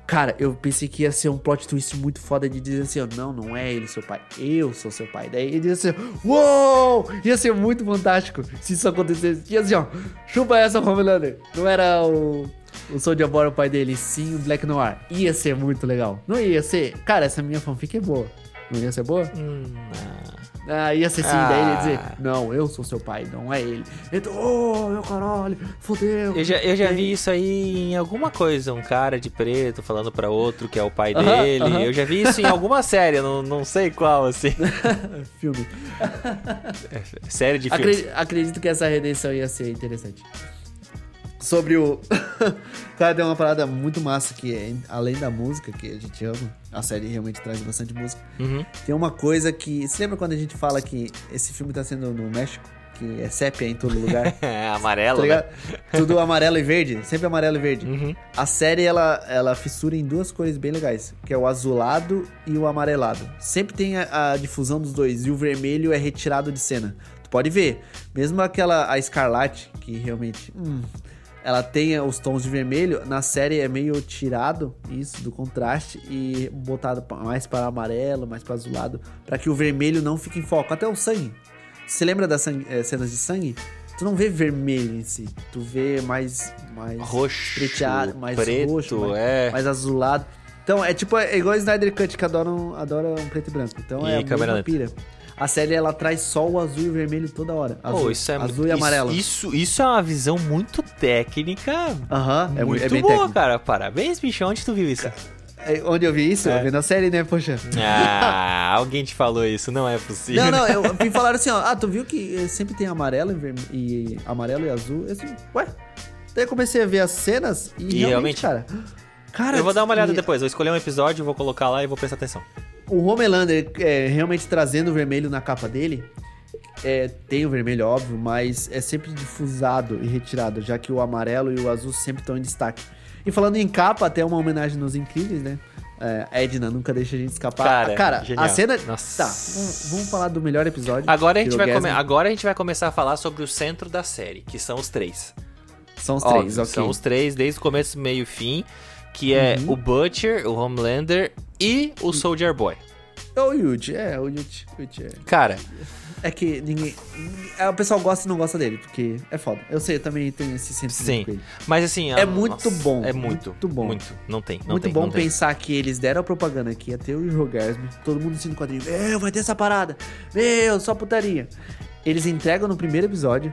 Cara, eu pensei que ia ser um plot twist muito foda de dizer assim, não, não é ele seu pai, eu sou seu pai. Daí ele ia ser, uou! Ia ser muito fantástico se isso acontecesse. Ia assim, ó, chupa essa, Homelander. Não era o, o Soldier Boy o pai dele, sim o Black Noir. Ia ser muito legal. Não ia ser? Cara, essa minha fanfic é boa. Não ia ser boa? Hum. Ah, ia ser sim, daí ele ia dizer, Ah. não, eu sou seu pai, não é ele. Então, oh, meu caralho, fodeu. Eu já, eu já vi isso aí em alguma coisa, um cara de preto falando pra outro que é o pai Aham, dele. aham. Eu já vi isso em alguma série, não, não sei qual, assim. Filme. série de filmes. Acre- acredito que essa redenção ia ser interessante. Sobre o. Cara, tem uma parada muito massa que é, além da música, que a gente ama, a série realmente traz bastante música. Uhum. Tem uma coisa que. Você lembra quando a gente fala que esse filme tá sendo no México? Que é sépia em todo lugar? É, tá amarelo, né? ligado? Tudo amarelo e verde, sempre amarelo e verde. Uhum. A série ela, ela fissura em duas cores bem legais, que é o azulado e o amarelado. Sempre tem a, a difusão dos dois e o vermelho é retirado de cena. Tu pode ver, mesmo aquela a Escarlate, que realmente hum, ela tem os tons de vermelho, na série é meio tirado isso do contraste e botado mais para amarelo, mais para azulado, para que o vermelho não fique em foco. Até o sangue. Você lembra das sangue- eh, cenas de sangue? Tu não vê vermelho em si, tu vê mais mais Roxo, preteado, mais preto, roxo, mais, é. mais azulado. Então, é tipo, é igual Snyder Cut, que adoram, adoram preto e branco. Então, E é a câmera mesma lenta. A série, ela traz só o azul e o vermelho toda hora. Azul, Pô, isso é azul e isso- amarelo. Isso, isso é uma visão muito técnica. Aham, é, muito muito é bem boa, técnico. cara. Parabéns, bicho. Onde tu viu isso? É, Onde eu vi isso? É. Eu vi na série, né, poxa. Ah, alguém te falou isso. Não é possível. Não, não, eu, me falaram assim, ó. Ah, tu viu que eh, sempre tem amarelo e, verme- e amarelo e azul? Eu assim, ué? Daí eu comecei a ver as cenas e, E realmente, realmente? cara. Cara, Eu vou dar uma olhada e depois. Eu vou escolher um episódio, vou colocar lá e vou prestar atenção. O Homelander é, realmente trazendo o vermelho na capa dele. É, tem o vermelho, óbvio, mas é sempre difusado e retirado, já que o amarelo e o azul sempre estão em destaque. E falando em capa, até uma homenagem nos Incríveis, né? É, Edna nunca deixa a gente escapar. Cara, Ah, Cara, a cena. Nossa. Tá, vamos, vamos falar do melhor episódio. Agora a, gente vai come... Agora a gente vai começar a falar sobre o centro da série, que são os três. São os Óbvio, três, ok. São os três, desde o começo, meio e fim. Que é Uhum. o Butcher, o Homelander e o Soldier Boy. É o Yuji, é, o Yuji. Yuji é. Cara, É que ninguém. é, O pessoal gosta e não gosta dele, porque é foda. Eu sei, eu também tenho esse sentimento sim. com ele. Mas assim... É a- muito bom, É muito, muito bom. Muito. Não tem, não Muito tem. bom não tem. pensar que eles deram a propaganda que ia ter o Rogasm, todo mundo assistindo quadrinho. Meu, vai ter essa parada. Meu, só putaria. Eles entregam no primeiro episódio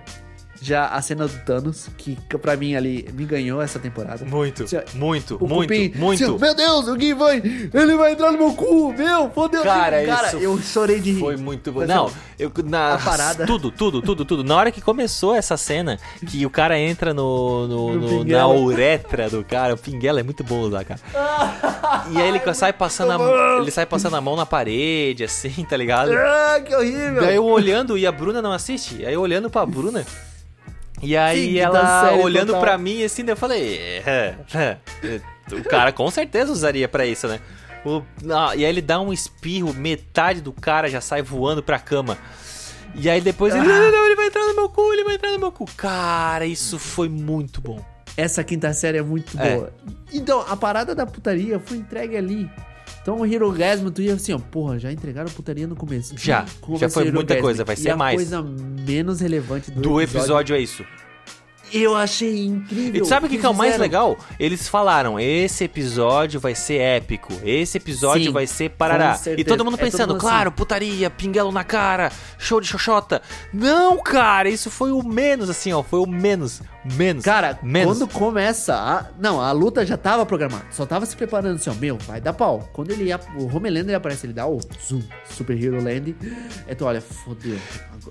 já a cena do Thanos, que pra mim ali me ganhou essa temporada. Muito, Assim, muito, O muito, cupim, muito. assim, meu Deus, o Gui vai. Ele vai entrar no meu cu, meu, fodeu. Cara, cara isso eu chorei de rir. Foi muito bom. Não, eu na parada. tudo, tudo, tudo, tudo. Na hora que começou essa cena, que o cara entra no, no- No no- na uretra do cara, o pinguela é muito bom lá, cara. E aí ele sai passando a, ele sai passando a mão na parede assim, tá ligado? Ah, que horrível. Daí eu olhando e a Bruna não assiste. Aí eu olhando pra Bruna. E aí Sim, ela olhando pra mim assim, eu falei, é, é, é, o cara com certeza usaria pra isso, né? O- ah, e aí ele dá um espirro, metade do cara já sai voando pra cama. E aí depois ele, Ah. não, não, não, ele vai entrar no meu cu, ele vai entrar no meu cu. Cara, isso foi muito bom. Essa quinta série é muito É. boa. Então, a parada da putaria foi entregue ali. Então o Hirogasmo, tu ia assim, ó, porra, já entregaram putaria no começo. Já, Como já vai foi muita coisa, vai E ser a mais. coisa menos relevante do, Do episódio é isso. Eu achei incrível. E tu sabe o que, que é o mais legal? Eles falaram, esse episódio vai ser épico, esse episódio Sim, vai ser parará. E todo mundo É todo pensando, mundo assim. claro, putaria, pinguelo na cara, show de xoxota. Não, cara, isso foi o menos, assim, ó, foi o menos, menos. Cara, menos. quando começa a... Não, a luta já tava programada. Só tava se preparando assim, ó. Meu, vai dar pau. Quando ele... O Homelander aparece, ele dá o zoom. Super Hero Land. É tu olha, fodeu.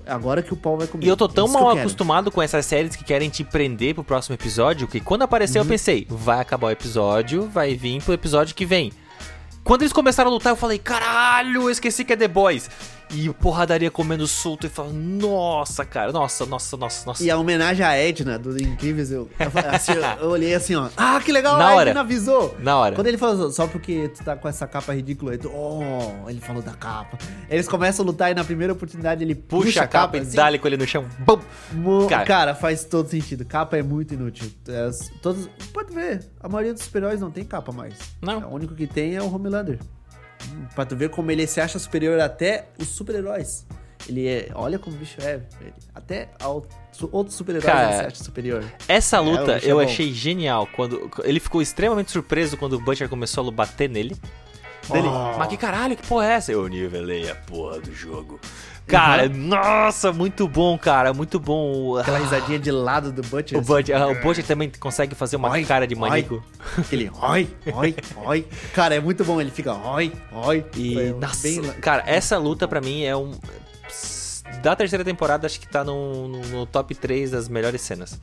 Agora que o pau vai comer. E eu tô tão Isso que eu mal quero. acostumado com essas séries que querem te prender pro próximo episódio que quando apareceu Uhum. eu pensei, vai acabar o episódio, vai vir pro episódio que vem. Quando eles começaram a lutar, eu falei, caralho, eu esqueci que é The Boys. E o porradaria comendo solto e falando, nossa, cara, nossa, nossa, nossa, nossa. E a homenagem à Edna, do Incríveis, eu, assim, eu- olhei assim, ó. Ah, que legal, Na a hora. Edna avisou. Na hora. Quando ele falou, só porque tu tá com essa capa ridícula, tu, oh, ele falou da capa. Eles começam a lutar e na primeira oportunidade ele puxa, Puxa a capa e assim, dá-lhe com ele no chão. Bum! Mo- Cara. Cara. faz todo sentido. Capa é muito inútil. É, todos, pode ver, a maioria dos super-heróis não tem capa mais. Não. O único que tem é o Homelander. Pra tu ver como ele se acha superior até os super-heróis. Ele é. Olha como o bicho é. ele- até ao, outros super-heróis ele se acha superior. Essa É, luta é eu bom. achei genial. quando Ele ficou extremamente surpreso quando o Butcher começou a bater nele. Dele, Oh. mas que caralho, que porra é essa? Eu nivelei a porra do jogo. Cara, nossa, muito bom, cara, muito bom. Aquela risadinha de lado do Butcher. O Butcher, ah, o Butcher também consegue fazer uma Oi, cara de maníaco. Ele, oi, oi, oi. Cara, é muito bom. Ele fica, oi, oi. E, nossa, bem- cara, essa luta pra mim é um. Da terceira temporada, acho que tá no, no- no top 3 das melhores cenas.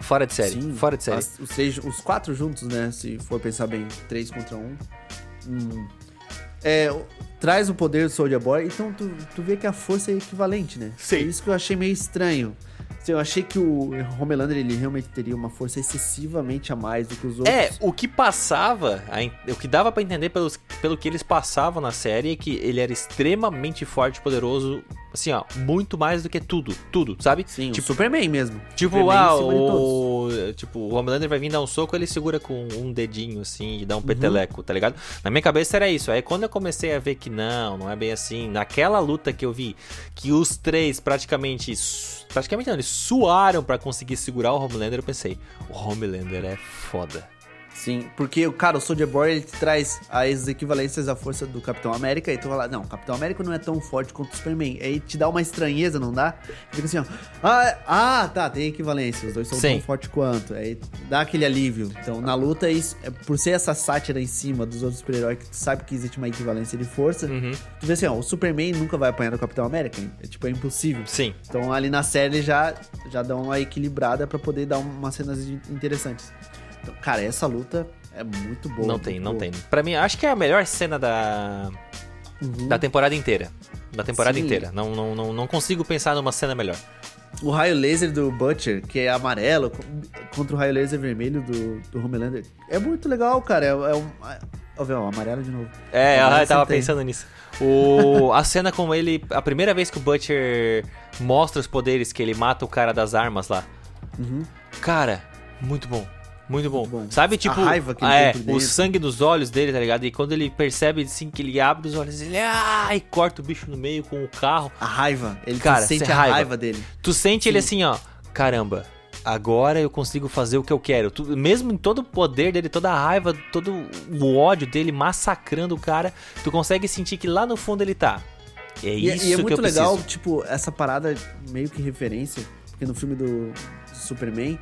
Fora de série. Sim, fora de série. as- os, três- os quatro juntos, né? Se for pensar bem, três contra um. Hum. É, traz o poder do Soldier Boy, então tu, tu vê que a força é equivalente, né? Sim. É isso que eu achei meio estranho. Eu achei que o Homelander ele realmente teria uma força excessivamente a mais do que os outros. É, o que passava, o que dava pra entender pelos, pelo que eles passavam na série é que ele era extremamente forte e poderoso, assim, ó, muito mais do que tudo, tudo, sabe? Sim, tipo, o Superman mesmo. Tipo, Superman ah, o, tipo, o Homelander vai vir dar um soco, ele segura com um dedinho, assim, e dá Uhum. um peteleco, tá ligado? Na minha cabeça era isso. Aí quando eu comecei a ver que não, não é bem assim, naquela luta que eu vi, que os três praticamente, praticamente não, eles suaram pra conseguir segurar o Homelander, eu pensei, o Homelander é foda. Sim, porque, cara, o Soldier Boy ele traz as equivalências à força do Capitão América, e tu lá, não, o Capitão América não é tão forte quanto o Superman. Aí te dá uma estranheza, não dá? Fica assim, ó. Ah, ah tá, tem equivalência, os dois são Sim. tão fortes quanto. Aí dá aquele alívio. Então, na luta, é isso, é por ser essa sátira em cima dos outros super-heróis, que tu sabe que existe uma equivalência de força, Uhum. tu vê assim, ó, o Superman nunca vai apanhar do Capitão América. É tipo, é impossível. Sim. Então ali na série já, já dá uma equilibrada pra poder dar umas cenas interessantes. Então, cara, essa luta é muito boa. Não tem, não Pô, tem. Pra mim, acho que é a melhor cena da, uhum. da temporada inteira. Da temporada Sim. inteira. Não, não, não, não consigo pensar numa cena melhor. O raio laser do Butcher, que é amarelo, co- contra o raio laser vermelho do, do Homelander. É muito legal, cara. É, é um. é- Ó, vê, ó, amarelo de novo. É, eu tava pensando nisso. O, a cena como ele. A primeira vez que o Butcher mostra os poderes, que ele mata o cara das armas lá. Uhum. Cara, muito bom. Muito bom. Bom. Sabe, A tipo. raiva que ele é, tem o sangue dos olhos dele, tá ligado? E quando ele percebe assim que ele abre os olhos, ele. Ah, e corta o bicho no meio com o carro. A raiva. Ele Cara, sente sem a raiva. raiva, dele. Tu sente ele assim, ó. Caramba, agora eu consigo fazer o que eu quero. Tu- mesmo em todo o poder dele, toda a raiva, todo o ódio dele massacrando o cara, tu consegue sentir que lá no fundo ele tá. É E, isso e é que muito legal, preciso. tipo, essa parada meio que referência, porque no filme do Superman,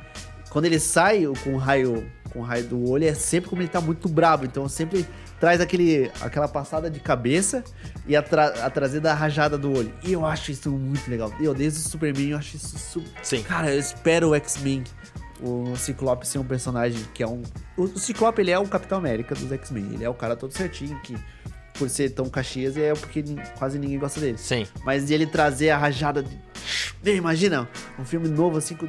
quando ele sai com o raio, com o raio do olho, é sempre como ele tá muito brabo. Então sempre traz aquele, aquela passada de cabeça e a, tra a trazida rajada do olho. E eu acho isso muito legal. Eu, desde o Superman, eu acho isso super. Sim. Cara, eu espero o X-Men. O Ciclope ser um personagem que é um. O Ciclope ele é o Capitão América dos X-Men. Ele é o cara todo certinho que, por ser tão caxias, é porque quase ninguém gosta dele. Sim. Mas ele trazer a rajada de. Imagina, um filme novo assim com-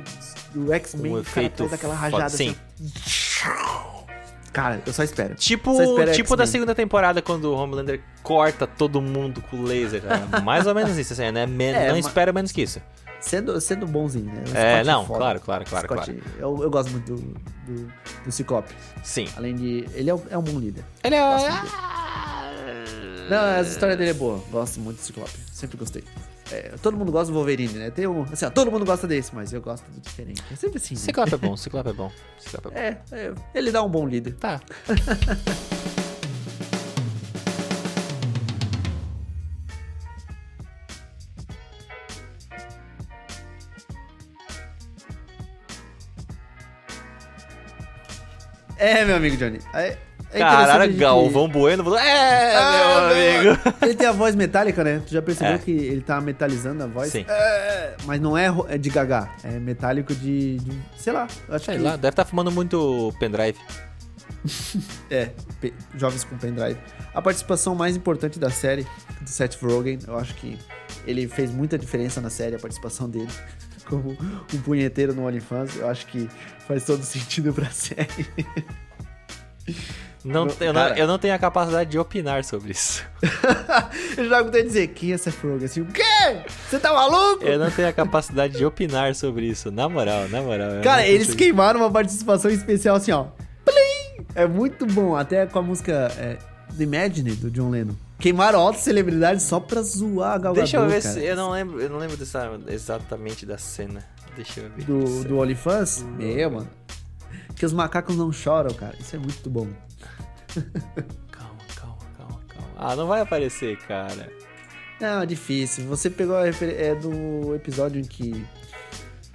do X-Men, Um cara efeito traz aquela foda. rajada Sim. assim. Cara, eu só espero. Tipo, Só espera tipo da segunda temporada, quando o Homelander corta todo mundo com laser. É mais ou menos isso, assim, né? Men- É, não ma- espera menos que isso. Sendo, sendo bonzinho, né? É, Scott não, foda. claro, claro, claro, Scott, Eu, eu gosto muito do, do, do Ciclope. Sim. Além de. Ele é, um- é um bom líder. Ele é. Muito Não, a história dele é boa. Gosto muito do Ciclope. Sempre gostei. É, todo mundo gosta do Wolverine, né? Tem um. Assim, ó, todo mundo gosta desse, mas eu gosto do diferente. É sempre assim. né? Ciclope é bom, Ciclope é bom. Ciclope é bom. É, é, ele dá um bom líder. Tá. É, meu amigo Johnny. É, é Caralho, Galvão Bueno falou. É, Ah, meu amigo. Ele tem a voz metálica, né? Tu já percebeu É. que ele tá metalizando a voz? Sim. É, mas não é, é de gaga. É metálico de. de- sei lá. Acho Sei que lá, deve estar fumando muito pendrive. É, jovens com pendrive. A participação mais importante da série, do Seth Rogen, eu acho que ele fez muita diferença na série, a participação dele. Como um punheteiro no OnlyFans, eu acho que faz todo sentido pra série. Não, Não, eu, não, eu não tenho a capacidade de opinar sobre isso. eu já de dizer, quem é Seth Rogen? Assim, o quê? Você tá maluco? Eu não tenho a capacidade de opinar sobre isso. Na moral, na moral. Cara, eles queimaram uma participação especial assim, ó. Plim! É muito bom, até com a música é, The Imagine, do John Lennon. Queimaram altas celebridades só pra zoar a Gal Deixa eu ver cara. se. Eu não lembro, eu não lembro dessa, exatamente da cena. Deixa eu ver. do, do OnlyFans? Meu, mano. Que os macacos não choram, cara. Isso é muito bom. Calma, calma, calma, calma. Ah, não vai aparecer, cara. Não, é difícil. Você pegou a refer... É do episódio em que.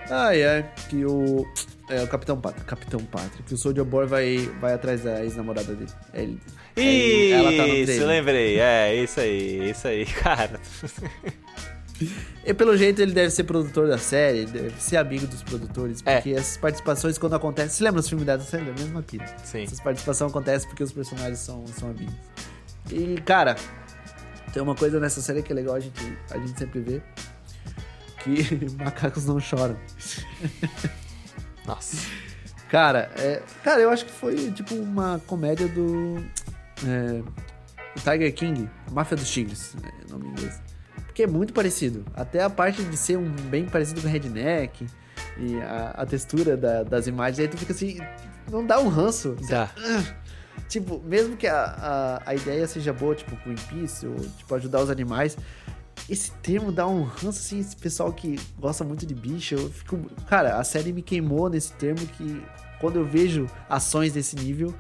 Ai, ai. Que o. É o Capitão Patrick. Capitão Patrick. Que o Soldier Boy vai, vai atrás da ex-namorada dele. É Ele, aí ela tá no trailer. lembrei. É, isso aí, isso aí, cara. E pelo jeito ele deve ser produtor da série, deve ser amigo dos produtores, É. porque essas participações quando acontecem. Você lembra dos filmes da Sandler? Mesma pira. Sim. Essas participações acontecem porque os personagens são, são amigos. E, cara, tem uma coisa nessa série que é legal a gente, a gente sempre vê. Que macacos não choram. Nossa. Cara, é, cara, eu acho que foi tipo uma comédia do. É, Tiger King, Máfia dos Tigres, o nome inglês. Porque é muito parecido. Até a parte de ser um bem parecido com Redneck e a, a textura da- das imagens, aí tu fica assim. Não dá um ranço. Dá. Tipo, mesmo que a, a, a ideia seja boa, tipo, Greenpeace, ou tipo, ajudar os animais, esse termo dá um ranço, assim, esse pessoal que gosta muito de bicho, eu fico... Cara, a série me queimou nesse termo que quando eu vejo ações desse nível,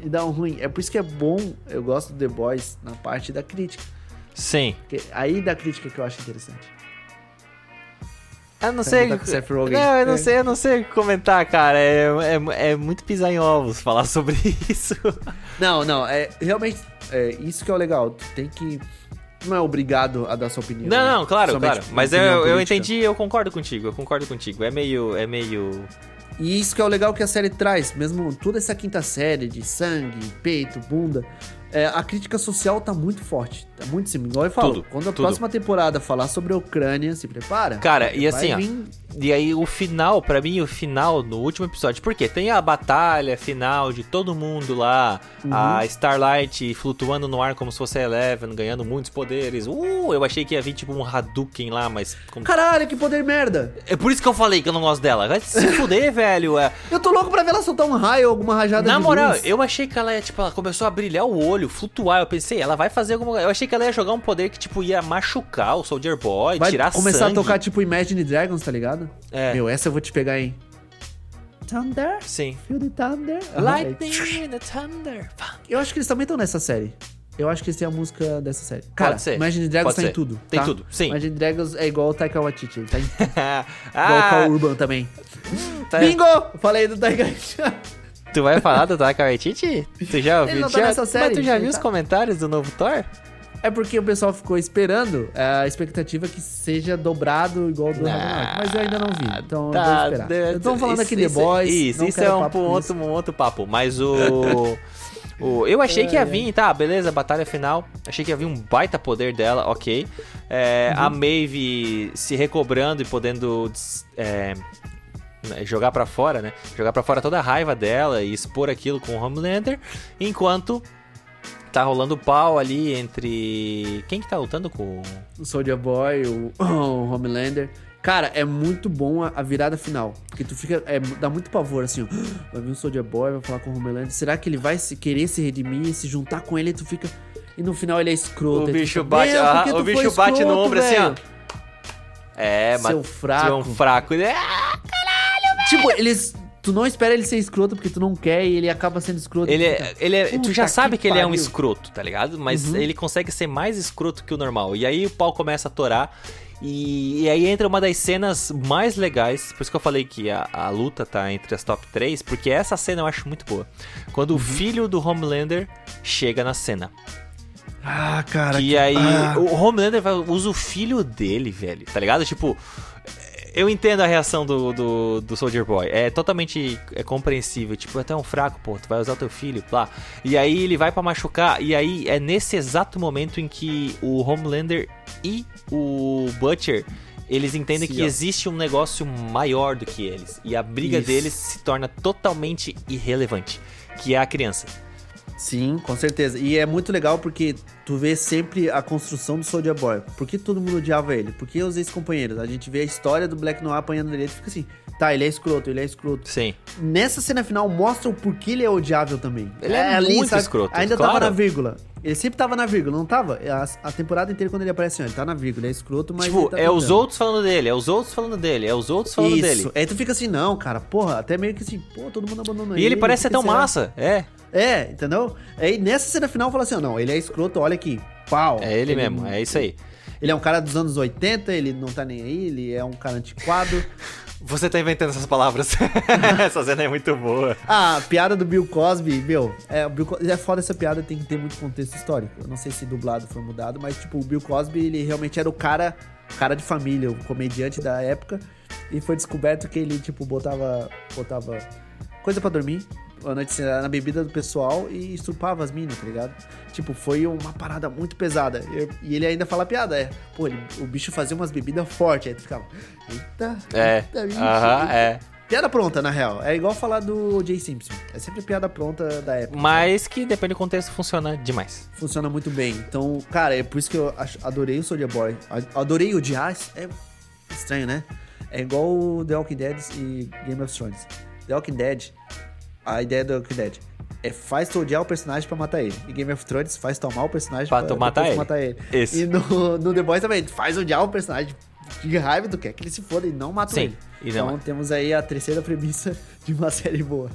e dá um ruim. É por isso que é bom, eu gosto do The Boys na parte da crítica. Sim. Porque aí da crítica que eu acho interessante. Eu não Tá sei. Rogen. Não, eu não É. sei, eu não sei o que comentar, cara. É, é, é muito pisar em ovos falar sobre isso. Não, não, é realmente é, isso que é o legal. Tu tem que. Não é obrigado a dar sua opinião. né? Não, não, claro, Somente claro. Mas eu, eu entendi, eu concordo contigo, eu concordo contigo. É meio. É meio. E isso que é o legal que a série traz, mesmo toda essa quinta série de sangue, peito, bunda, é, a crítica social tá muito forte, tá muito sim. Igual eu falo, Tudo, quando a tudo. próxima temporada falar sobre a Ucrânia, se prepara. Cara, e assim, ó. E aí o final, pra mim, o final no último episódio, porque tem a batalha final de todo mundo lá, a Starlight flutuando no ar como se fosse a Eleven, ganhando muitos poderes. Uh, eu achei que ia vir tipo um Hadouken lá, mas. com- Caralho, que poder merda! É por isso que eu falei que eu não gosto dela. Vai se fuder, velho. É. Eu tô louco pra ver ela soltar um raio, alguma rajada Na moral, luz. eu achei que ela ia, tipo, ela começou a brilhar o olho, flutuar. Eu pensei, ela vai fazer alguma Eu achei que ela ia jogar um poder que, tipo, ia machucar o Soldier Boy, Vai tirar começar sangue. a tocar tipo Imagine Dragons, tá ligado? É. Meu, essa eu vou te pegar, hein? Thunder? Sim. Feel the Thunder? Lightning Ah, in the thunder. Eu acho que eles também estão nessa série. Eu acho que eles têm a música dessa série. Cara, Pode ser. Imagine Dragons Pode tá ser. em tudo. Tem tá? tudo, sim. Imagine Dragons é igual o Taika Waititi. Ele tá em tudo. igual o ah, Urban também. tá- Bingo! Falei do Taika Waititi. tu vai falar do Taika Waititi? Tu já ouviu? Ele não tá já, nessa série, Mas tu já viu os tá- comentários do novo Thor? É porque o pessoal ficou esperando é, a expectativa que seja dobrado igual o do Ragnarok. Mas eu ainda não vi. Então eu vou esperar. Eu tô falando aqui The isso- Boys. Isso, não isso é um, um outro papo. Mas o. o eu achei que ia vir, tá? Beleza, batalha final. Achei que ia vir um baita poder dela, ok. É, Uhum. A Maeve se recobrando e podendo. é, jogar pra fora, né? Jogar pra fora toda a raiva dela e expor aquilo com o Homelander. Enquanto. Tá rolando pau ali entre. Quem que tá lutando com. o Soldier Boy, o, o Homelander. Cara, é muito bom a, virada final. Porque tu fica. é, dá muito pavor, assim, ó. Vai vir o Soldier Boy, vai falar com o Homelander. Será que ele vai se, querer se redimir, se juntar com ele? E tu fica. E no final ele é escroto. O bicho fica, bate, "Meu, ah, o bicho bate no ombro assim, ó. velho?" É, mas. Seu fraco. É um fraco. Ele- Ah! Tipo, eles. Tu não espera ele ser escroto porque tu não quer e ele acaba sendo escroto. Ele Tu é, fica, ele é, tu "Puta já sabe que, ele é um pariu." escroto, tá ligado? Mas Uhum. ele consegue ser mais escroto que o normal. E aí o pau começa a torar. E, e aí entra uma das cenas mais legais. Por isso que eu falei que a, a luta tá entre as top 3. Porque essa cena eu acho muito boa. Quando Uhum. o filho do Homelander chega na cena. Ah, cara. E aí ah. o Homelander usa o filho dele, velho. Tá ligado? Tipo. Eu entendo a reação do, do, do Soldier Boy. É totalmente é compreensível. Tipo, é tão fraco, pô. Tu vai usar o teu filho, lá. E aí ele vai pra machucar. E aí é nesse exato momento em que o Homelander e o Butcher. Eles entendem Sim, que ó. existe um negócio maior do que eles. E a briga Isso. deles se torna totalmente irrelevante. Que é a criança. Sim, com certeza. E é muito legal porque tu vê sempre a construção do Soldier Boy. Por que todo mundo odiava ele? Por que os ex-companheiros? A gente vê a história do Black Noir apanhando ele e fica assim, tá, ele é escroto, ele é escroto. Sim. Nessa cena final mostra o porquê ele é odiável também. Ele é muito escroto, Ainda claro. tava na vírgula. Ele sempre tava na vírgula, não tava? A, a temporada inteira quando ele aparece, ó, ele tá na vírgula, ele é escroto, mas ele tipo, tá é os outros falando dele, é os outros falando dele, é os outros falando Isso. dele. Aí tu fica assim, não, cara, porra, até meio que assim, pô, todo mundo abandonou E ele parece ser tão será? massa, é. É, entendeu? Aí nessa cena final fala assim, ó, não, ele é escroto, olha aqui, pau. É ele mesmo, é isso aí. Ele é um cara dos anos 80, ele não tá nem aí, ele é um cara antiquado. Você tá inventando essas palavras. essa cena é muito boa. Ah, piada do Bill Cosby, meu, é, o Bill Co- é foda essa piada, tem que ter muito contexto histórico. Eu não sei se dublado foi mudado, mas tipo, o Bill Cosby, ele realmente era o cara, cara de família, o comediante da época. E foi descoberto que ele, tipo, botava, botava coisa pra dormir noite na bebida do pessoal e estrupava as minas, tá ligado? Tipo, foi uma parada muito pesada. E- E ele ainda fala piada, é. Pô, ele- o bicho fazia umas bebidas fortes, aí tu ficava, eita, É. eita, bicho, Aham, eita. é. Piada pronta, na real. É igual falar do Jay Simpson. É sempre piada pronta da época. Mas que depende do contexto, funciona demais. Funciona muito bem. Então, cara, é por isso que eu adorei o Soldier Boy. Adorei o Jazz. É estranho, né? É igual o The Walking Dead e Game of Thrones. The Walking Dead, a ideia do Walking Dead é faz tu odiar o personagem pra matar ele. E Game of Thrones faz tomar o personagem Pra tu matar ele. matar ele. Esse. E no, no The Boys também, faz odiar o personagem de raiva, tu quer que ele se foda e não mata Sim, ele. e não Então temos aí a terceira premissa de uma série boa.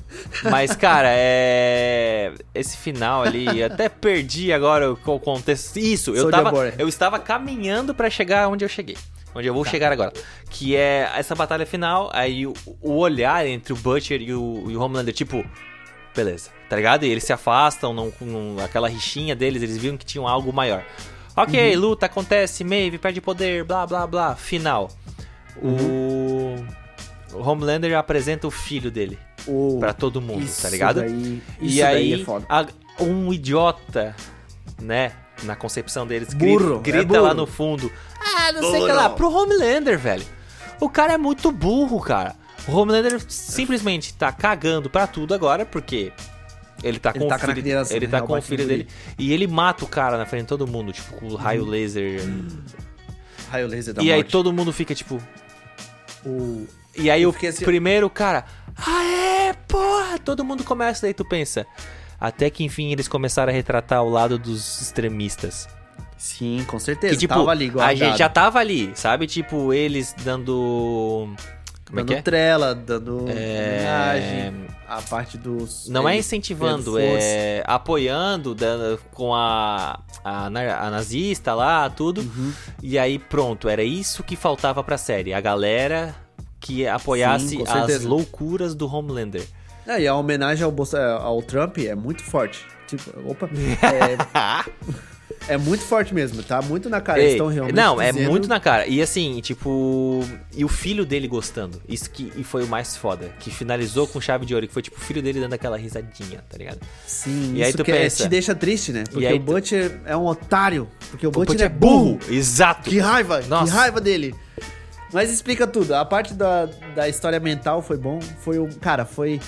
Mas, cara, é. Esse final ali, até perdi agora o contexto. Isso, eu tava. Eu estava caminhando pra chegar onde eu cheguei. Onde eu vou Tá. chegar agora. Que é essa batalha final, aí o, o olhar entre o Butcher e o, e o Homelander, tipo. Beleza, tá ligado? E eles se afastam, não, não- aquela rixinha deles, eles viram que tinham algo maior. Ok, Uhum. luta, acontece, Maeve perde poder, blá blá blá. Final. O. O Homelander apresenta o filho dele O... pra todo mundo, tá ligado? Daí, isso e daí aí, é foda. a- um idiota, né? Na concepção deles, Burro, grita, é grita lá burro. no fundo. Ah, não sei o que Burro. lá. Pro Homelander, velho. O cara é muito burro, cara. O Homelander simplesmente tá cagando pra tudo agora, porque ele tá Ele com tá o com a filho, criança, ele né? tá É com o filho dele. E ele mata o cara na frente de todo mundo, tipo, com o raio Uhum. laser. Raio laser da e aí morte. todo mundo fica tipo. O... E aí Eu o assim- primeiro cara, aê, porra! Todo mundo começa, daí tu pensa. Até que enfim eles começaram a retratar o lado dos extremistas. Sim, com certeza. Que tipo, Tava ali, a guardado. gente já tava ali, sabe? Tipo, eles dando. Como é dando que é? trela, dando É, a parte dos... Não é incentivando, é apoiando dando, com a, a, a nazista lá, tudo. Uhum. E aí pronto, era isso que faltava pra série. A galera que apoiasse Sim, as loucuras do Homelander. É, e a homenagem ao, Bolsa- ao Trump é muito forte. Tipo, opa. É, é muito forte mesmo, tá muito na cara. Eles Ei, estão realmente não, é dizendo- muito na cara. E assim, tipo. E o filho dele gostando. Isso que e foi o mais foda. Que finalizou com chave de ouro. Que foi tipo o filho dele dando aquela risadinha, tá ligado? Sim, E aí isso tu que é- pensa- te deixa triste, né? Porque aí o tu- Butcher é um otário. Porque o, Butcher, Butcher é burro. Exato. Que raiva, Nossa. que raiva dele. Mas explica tudo. A parte da, da história mental foi bom. Foi o. Cara, foi.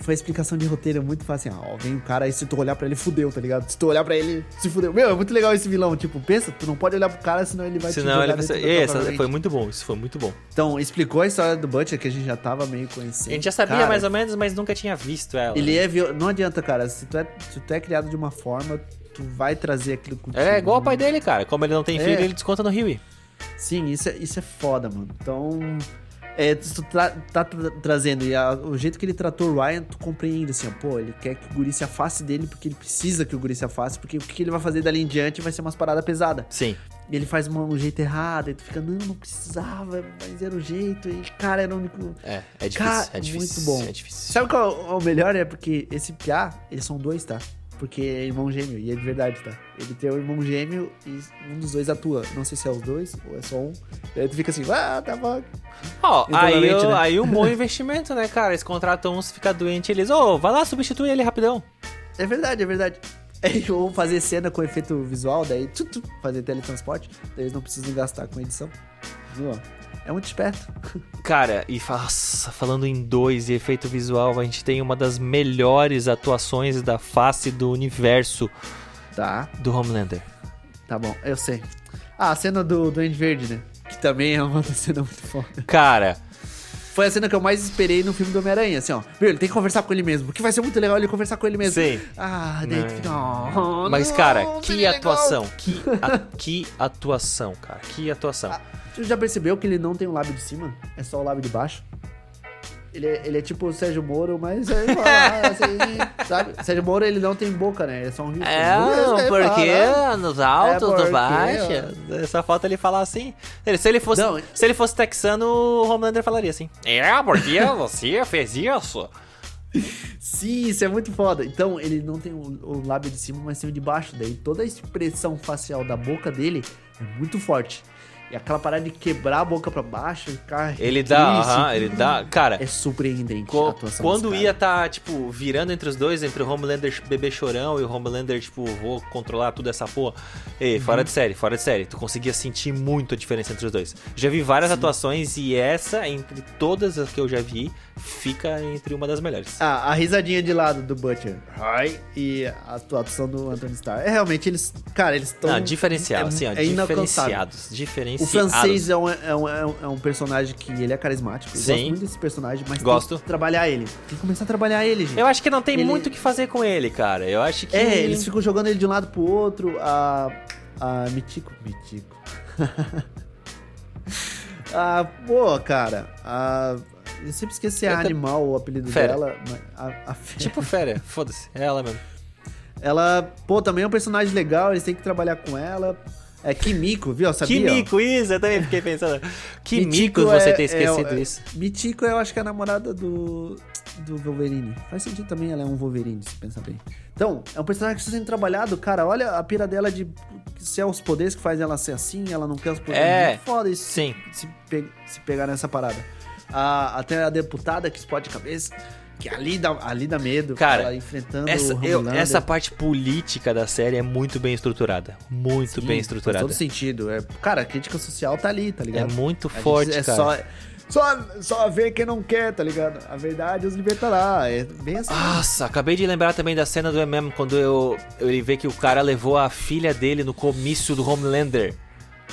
Foi a explicação de roteiro muito fácil. Assim, ó, vem o cara e se tu olhar pra ele, fudeu, tá ligado? Se tu olhar pra ele, se fudeu. Meu, é muito legal esse vilão. Tipo, pensa, tu não pode olhar pro cara, senão ele vai te Senão jogar ele vai ser. tua Essa foi muito bom. Isso foi muito bom. Então, explicou a história do Butcher, que a gente já tava meio conhecendo. A gente já sabia Cara, mais ou menos, mas nunca tinha visto ela. Ele é viol... Não adianta, cara. Se tu, é, se tu é criado de uma forma, tu vai trazer aquilo contigo. É igual o pai dele, cara. Como ele não tem É. filho, ele desconta no Rio. Sim, isso é, isso é foda, mano. Então, é, tu tá tra- trazendo, e a- o jeito que ele tratou o Ryan, tu compreende, assim, ó, pô, ele quer que o guri se afaste dele porque ele precisa que o guri se afaste, porque o que ele vai fazer dali em diante vai ser umas paradas pesadas. Sim. E ele faz uma- um jeito errado, e tu fica, não, não precisava, mas era o jeito, e cara, era o único... É, é difícil. Cara, é difícil. muito bom. É difícil. Sabe qual é o melhor? É porque esse Piá, eles são dois, tá? Porque é irmão gêmeo, e é de verdade, tá? Ele tem um irmão gêmeo e um dos dois atua. Não sei se é os dois ou é só um. Aí tu fica assim, ah, tá bom. Ó, aí, Internamente, o- né? aí um bom investimento, né, cara? Eles contratam um, se fica doente, eles, ô, vai lá, substitui ele rapidão. É verdade, é verdade. Aí ou fazer cena com efeito visual, daí tu, tu, fazer teletransporte, daí eles não precisam gastar com edição. Viu? ó? É muito esperto. Cara, e nossa, falando em dois e efeito visual, a gente tem uma das melhores atuações da face do universo Tá, do Homelander. tá bom, eu sei. Ah, a cena do Duende Verde, né? Que também é uma cena muito foda. Cara, Foi a cena que eu mais esperei no filme do Homem-Aranha, assim, ó. Meu, ele tem que conversar com ele mesmo, porque vai ser muito legal ele conversar com ele mesmo. Sim. Ah, daí tu fica, Não. oh, mas não, cara, que legal. atuação, que, a- que atuação, cara, que atuação. Ah, Tu já percebeu que ele não tem um lábio de cima? É só o lábio de baixo? Ele é, ele é tipo o Sérgio Moro, mas é igual, assim, sabe? Sérgio Moro, ele não tem boca, né? Ele é só um rio. É, porque nos altos, É no porque, baixo, só falta ele falar assim. Ele- se, ele fosse, Não. se ele fosse texano, o Homelander falaria assim. É, porque você fez isso. Sim, isso é muito foda. Então, ele não tem o, o lábio de cima, mas tem o de baixo. Daí toda a expressão facial da boca dele é muito forte. E aquela parada de quebrar a boca pra baixo e ficar. Ele dá, triste, aham, ele dá. Cara, É surpreendente Co- atuação quando ia tá, tipo, virando entre os dois, entre o Homelander bebê chorão e o Homelander, tipo, vou controlar tudo essa porra. Ei, Uhum. fora de série, fora de série. Tu conseguia sentir muito a diferença entre os dois. Já vi várias atuações e essa, entre todas as que eu já vi, fica entre uma das melhores. Ah, a risadinha de lado do Butcher. Ai. E a atuação do Anthony Starr. É realmente eles. Cara, eles estão. Não, diferenciado, é, assim, ó, é inalcançável. diferenciados. O francês é um, é, um, é um- é um personagem que ele é carismático. Eu Sim. gosto muito desse personagem, mas Gosto. tem que trabalhar ele. Tem que começar a trabalhar ele, gente. Eu acho que não tem Ele- muito o que fazer com ele, cara. Eu acho que. É, eles ficam jogando ele de um lado pro outro. A. A Mitico. Mitico. Ah, pô, cara. A... Eu sempre esqueci a Eu animal, o apelido Fera. dela. A, a Fera. Tipo férias, foda-se. É ela mesmo. Ela, pô, também é um personagem legal, eles têm que trabalhar com ela. É Kimiko, viu? Sabia? Kimiko, isso, eu também fiquei pensando. Kimiko, você é- ter esquecido é- isso. Mitiko, eu acho que é a namorada do, do Wolverine. Faz sentido também, ela é um Wolverine, se pensar bem. Então, é um personagem que está sendo trabalhado, cara. Olha a pira dela de ser os poderes que faz ela ser assim, ela não quer os poderes. É, foda isso. Sim. se, pe- se pegar nessa parada. A- até a deputada que explode cabeça, que ali dá, ali dá medo. Cara, enfrentando Essa, o eu- essa parte política da série é muito bem estruturada. Muito Sim, bem Faz estruturada. todo sentido. É, cara, a crítica social tá ali, tá É ligado? muito A gente- forte, é cara. Só, só, só ver quem não quer, tá ligado? A verdade os libertará. É bem assim. Nossa, acabei de lembrar também da cena do MM quando eu, ele vê que o cara levou a filha dele no comício do Homelander.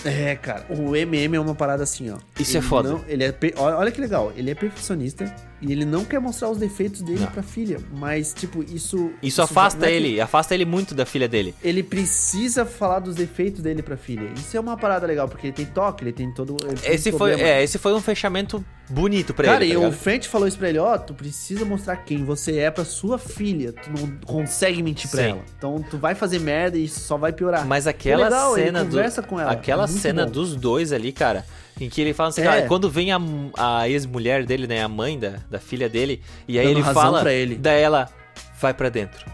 É, cara. O MM é uma parada assim, ó. Isso é Ele foda. não- ele é, olha que legal. Ele é perfeccionista e ele não quer mostrar os defeitos dele Não. pra filha. Mas, tipo, isso. Isso afasta não é que- ele, afasta ele muito da filha dele. Ele precisa falar dos defeitos dele pra filha. Isso é uma parada legal, porque ele tem toque, ele tem todo. ele tem Esse foi, é, esse foi um fechamento bonito pra Cara, ele. e tá o ligado? Fenty falou isso pra ele, ó, tu precisa mostrar quem você é pra sua filha. Tu não consegue mentir pra Sim. ela. Então tu vai fazer merda e isso só vai piorar. Mas aquela legal, cena do, conversa com ela, aquela é cena bom. dos dois ali, cara, em que ele fala assim, É. cara, quando vem a, a ex-mulher dele, né, a mãe da, da filha dele, e aí Dando ele fala pra ele. da ela vai pra dentro.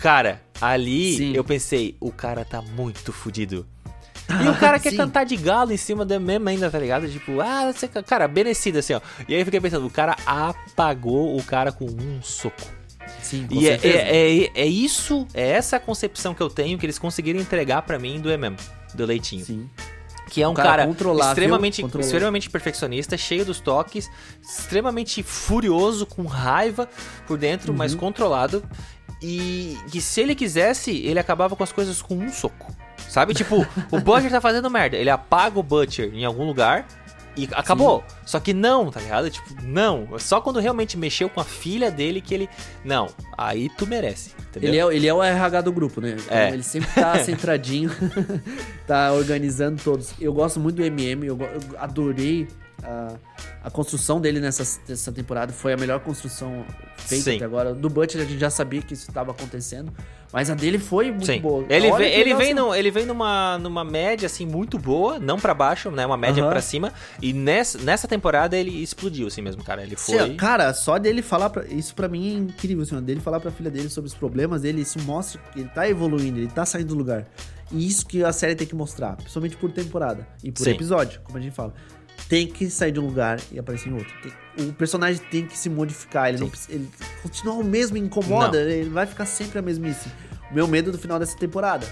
Cara, ali Sim. eu pensei, o cara tá muito fudido. E o cara quer Sim. cantar de galo em cima da mesma ainda, tá ligado? Tipo, ah, você, cara, benecido assim, ó. E aí eu fiquei pensando, o cara apagou o cara com um soco. Sim, com E é, é, é, é isso, é essa a concepção que eu tenho que eles conseguiram entregar pra mim do MM, do Leitinho. Sim. Que é um cara cara, extremamente, extremamente perfeccionista, cheio dos toques, extremamente furioso, com raiva por dentro, Uhum. mas controlado. E que se ele quisesse, ele acabava com as coisas com um soco. Sabe? Tipo, o Butcher tá fazendo merda. Ele apaga o Butcher em algum lugar e acabou. Só que não, tá ligado? Tipo, não. Só quando realmente mexeu com a filha dele que ele. Não, aí tu merece. Entendeu? Ele é, ele é o RH do grupo, né? Então É. ele sempre tá centradinho, tá organizando todos. Eu gosto muito do MM, eu, eu adorei a, a construção dele nessa, nessa temporada. Foi a melhor construção feita Sim. até agora. Do Butcher a gente já sabia que isso estava acontecendo, mas a dele foi muito Sim. boa. Ele, Olha vem, ele, vem essa- no, ele vem numa, numa média, assim, muito boa, não pra baixo, né? Uma média Aham. pra cima. E nessa, nessa temporada ele explodiu, assim mesmo, cara. Ele Sim, foi. Cara, só dele falar pra, Isso pra mim é incrível, assim, dele falar pra filha dele sobre os problemas dele, isso mostra que ele tá evoluindo, ele tá saindo do lugar. E isso que a série tem que mostrar, principalmente por temporada e por Sim. episódio, como a gente fala. Tem que sair de um lugar e aparecer em outro. Tem- o personagem tem que se modificar, ele não Sim. precisa- ele continuar o mesmo incomoda, ele vai ficar sempre a mesmice. O meu medo do final dessa temporada.